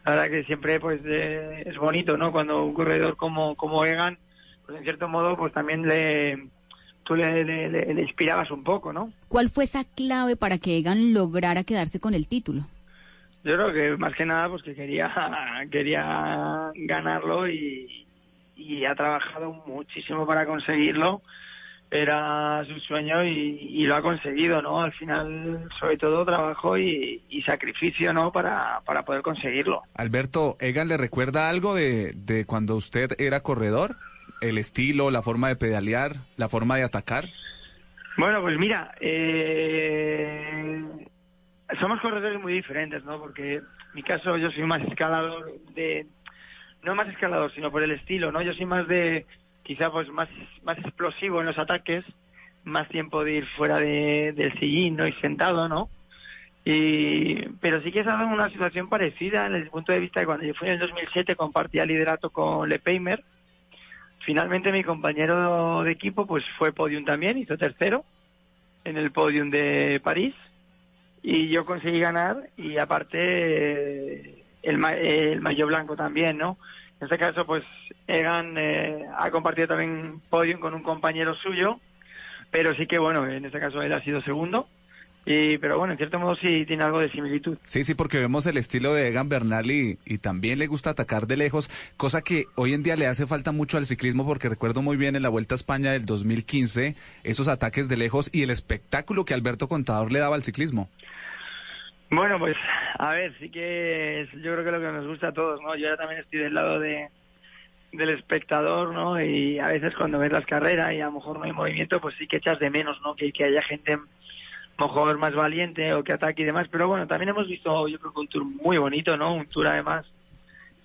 la verdad que siempre pues eh, es bonito, ¿no? Cuando un corredor como, como Egan, pues en cierto modo, pues también le tú le inspirabas un poco, ¿no? ¿Cuál fue esa clave para que Egan lograra quedarse con el título? Yo creo que más que nada pues que quería quería ganarlo y, y ha trabajado muchísimo para conseguirlo. Era su sueño y, y lo ha conseguido, ¿no? Al final, sobre todo, trabajo y, y sacrificio, ¿no? Para, para poder conseguirlo. Alberto, ¿Egan le recuerda algo de, de cuando usted era corredor? ¿El estilo, la forma de pedalear, la forma de atacar? Bueno, pues mira, eh, somos corredores muy diferentes, ¿no? Porque en mi caso yo soy más escalador de, no más escalador, sino por el estilo, ¿no? Yo soy más de, quizá pues más, más explosivo en los ataques, más tiempo de ir fuera de, del sillín, ¿no? Y sentado, ¿no? Y, pero sí que es en una situación parecida en el punto de vista de cuando yo fui en el 2007 compartía liderato con Le Peimer. Finalmente mi compañero de equipo pues fue podium también, hizo tercero en el podium de París y yo conseguí ganar y aparte eh, el, el maillot blanco también, ¿no? En este caso pues Egan eh, ha compartido también podium con un compañero suyo, pero sí que bueno, en este caso él ha sido segundo. Y, pero bueno, en cierto modo sí tiene algo de similitud. Sí, sí, porque vemos el estilo de Egan Bernal y, y también le gusta atacar de lejos, cosa que hoy en día le hace falta mucho al ciclismo porque recuerdo muy bien en la Vuelta a España del 2015 esos ataques de lejos y el espectáculo que Alberto Contador le daba al ciclismo. Bueno, pues a ver, sí que es, yo creo que lo que nos gusta a todos, ¿no? Yo ahora también estoy del lado de del espectador, ¿no? Y a veces cuando ves las carreras y a lo mejor no hay movimiento, pues sí que echas de menos, ¿no? Que, que haya gente a lo mejor más valiente o que ataque y demás. Pero bueno, también hemos visto, yo creo que un tour muy bonito, ¿no? Un tour además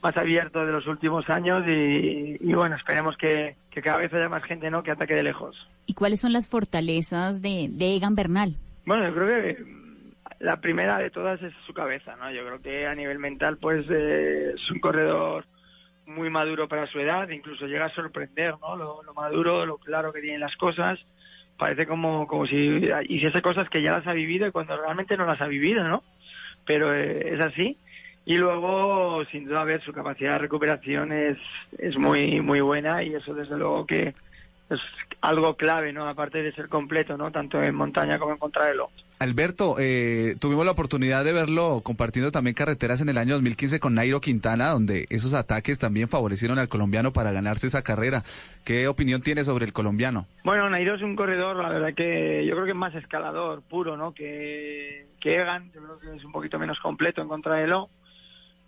más abierto de los últimos años y, y bueno, esperemos que, que cada vez haya más gente, ¿no? Que ataque de lejos. ¿Y cuáles son las fortalezas de, de Egan Bernal? Bueno, yo creo que la primera de todas es su cabeza, ¿no? Yo creo que a nivel mental, pues eh, es un corredor muy maduro para su edad, incluso llega a sorprender, ¿no? Lo, lo maduro, lo claro que tiene las cosas. Parece como, como si hiciese cosas que ya las ha vivido y cuando realmente no las ha vivido, ¿no? Pero eh, es así. Y luego, sin duda, a ver, su capacidad de recuperación es, es muy, muy buena y eso desde luego que es algo clave, ¿no? Aparte de ser completo, ¿no? Tanto en montaña como en contrarreloj. Alberto, eh, tuvimos la oportunidad de verlo compartiendo también carreteras en el año 2015 con Nairo Quintana, donde esos ataques también favorecieron al colombiano para ganarse esa carrera. ¿Qué opinión tiene sobre el colombiano? Bueno, Nairo es un corredor, la verdad que yo creo que es más escalador puro, ¿no? Que, que Egan, yo creo que es un poquito menos completo en contrarreloj.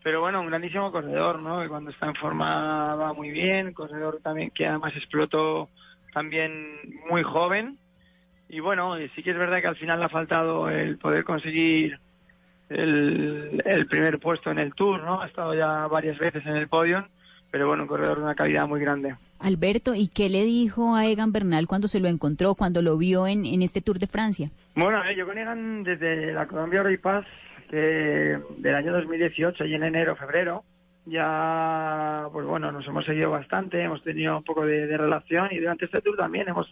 pero bueno, un grandísimo corredor, ¿no? Que cuando está en forma va muy bien, corredor también que además explotó también muy joven. Y bueno, sí que es verdad que al final le ha faltado el poder conseguir el, el primer puesto en el Tour, ¿no? Ha estado ya varias veces en el podio, pero bueno, un corredor de una calidad muy grande. Alberto, ¿y qué le dijo a Egan Bernal cuando se lo encontró, cuando lo vio en, en este Tour de Francia? Bueno, eh, yo con Egan desde la Colombia Roy Pass que del año 2018 y en enero, febrero, ya, pues bueno, nos hemos seguido bastante, hemos tenido un poco de, de relación y durante este tour también hemos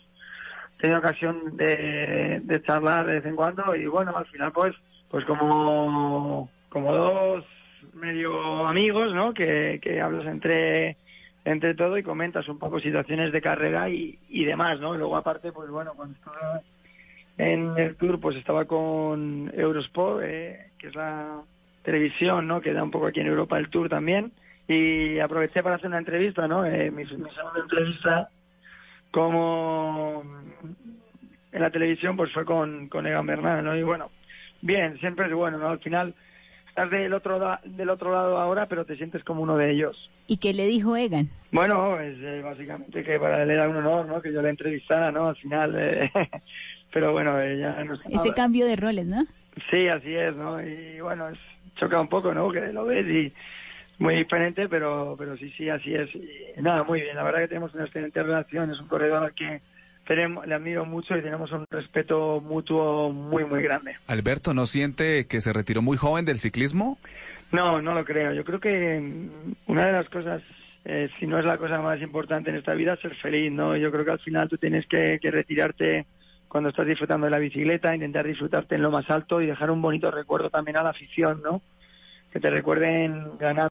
tenido ocasión de, de charlar de vez en cuando y bueno, al final pues, pues como, como dos medio amigos, ¿no? Que, que hablas entre entre todo y comentas un poco situaciones de carrera y, y demás, ¿no? Y luego aparte, pues bueno, cuando estaba en el tour, pues estaba con Eurosport, eh, que es la televisión, ¿no? Que da un poco aquí en Europa el tour también. Y aproveché para hacer una entrevista, ¿no? Eh, mi, mi segunda entrevista como en la televisión, pues fue con, con Egan Bernal, ¿no? Y bueno, bien, siempre es bueno, ¿no? Al final estás del otro, da- del otro lado ahora, pero te sientes como uno de ellos. ¿Y qué le dijo Egan? Bueno, eh, básicamente que para él era un honor, ¿no? Que yo le entrevistara, ¿no? Al final, eh, pero bueno, eh, ya. Ese cambio de roles, ¿no? Sí, así es, ¿no? Y bueno, es, choca un poco, ¿no? Que lo ves y muy diferente, pero pero sí, sí, así es. Y nada, muy bien. La verdad que tenemos una excelente relación. Es un corredor al que tenemos, le admiro mucho y tenemos un respeto mutuo muy, muy grande. Alberto, ¿no siente que se retiró muy joven del ciclismo? No, no lo creo. Yo creo que mm, una de las cosas, eh, si no es la cosa más importante en esta vida, es ser feliz, ¿no? Yo creo que al final tú tienes que, que retirarte cuando estás disfrutando de la bicicleta, intentar disfrutarte en lo más alto y dejar un bonito recuerdo también a la afición, ¿no? Que te recuerden ganar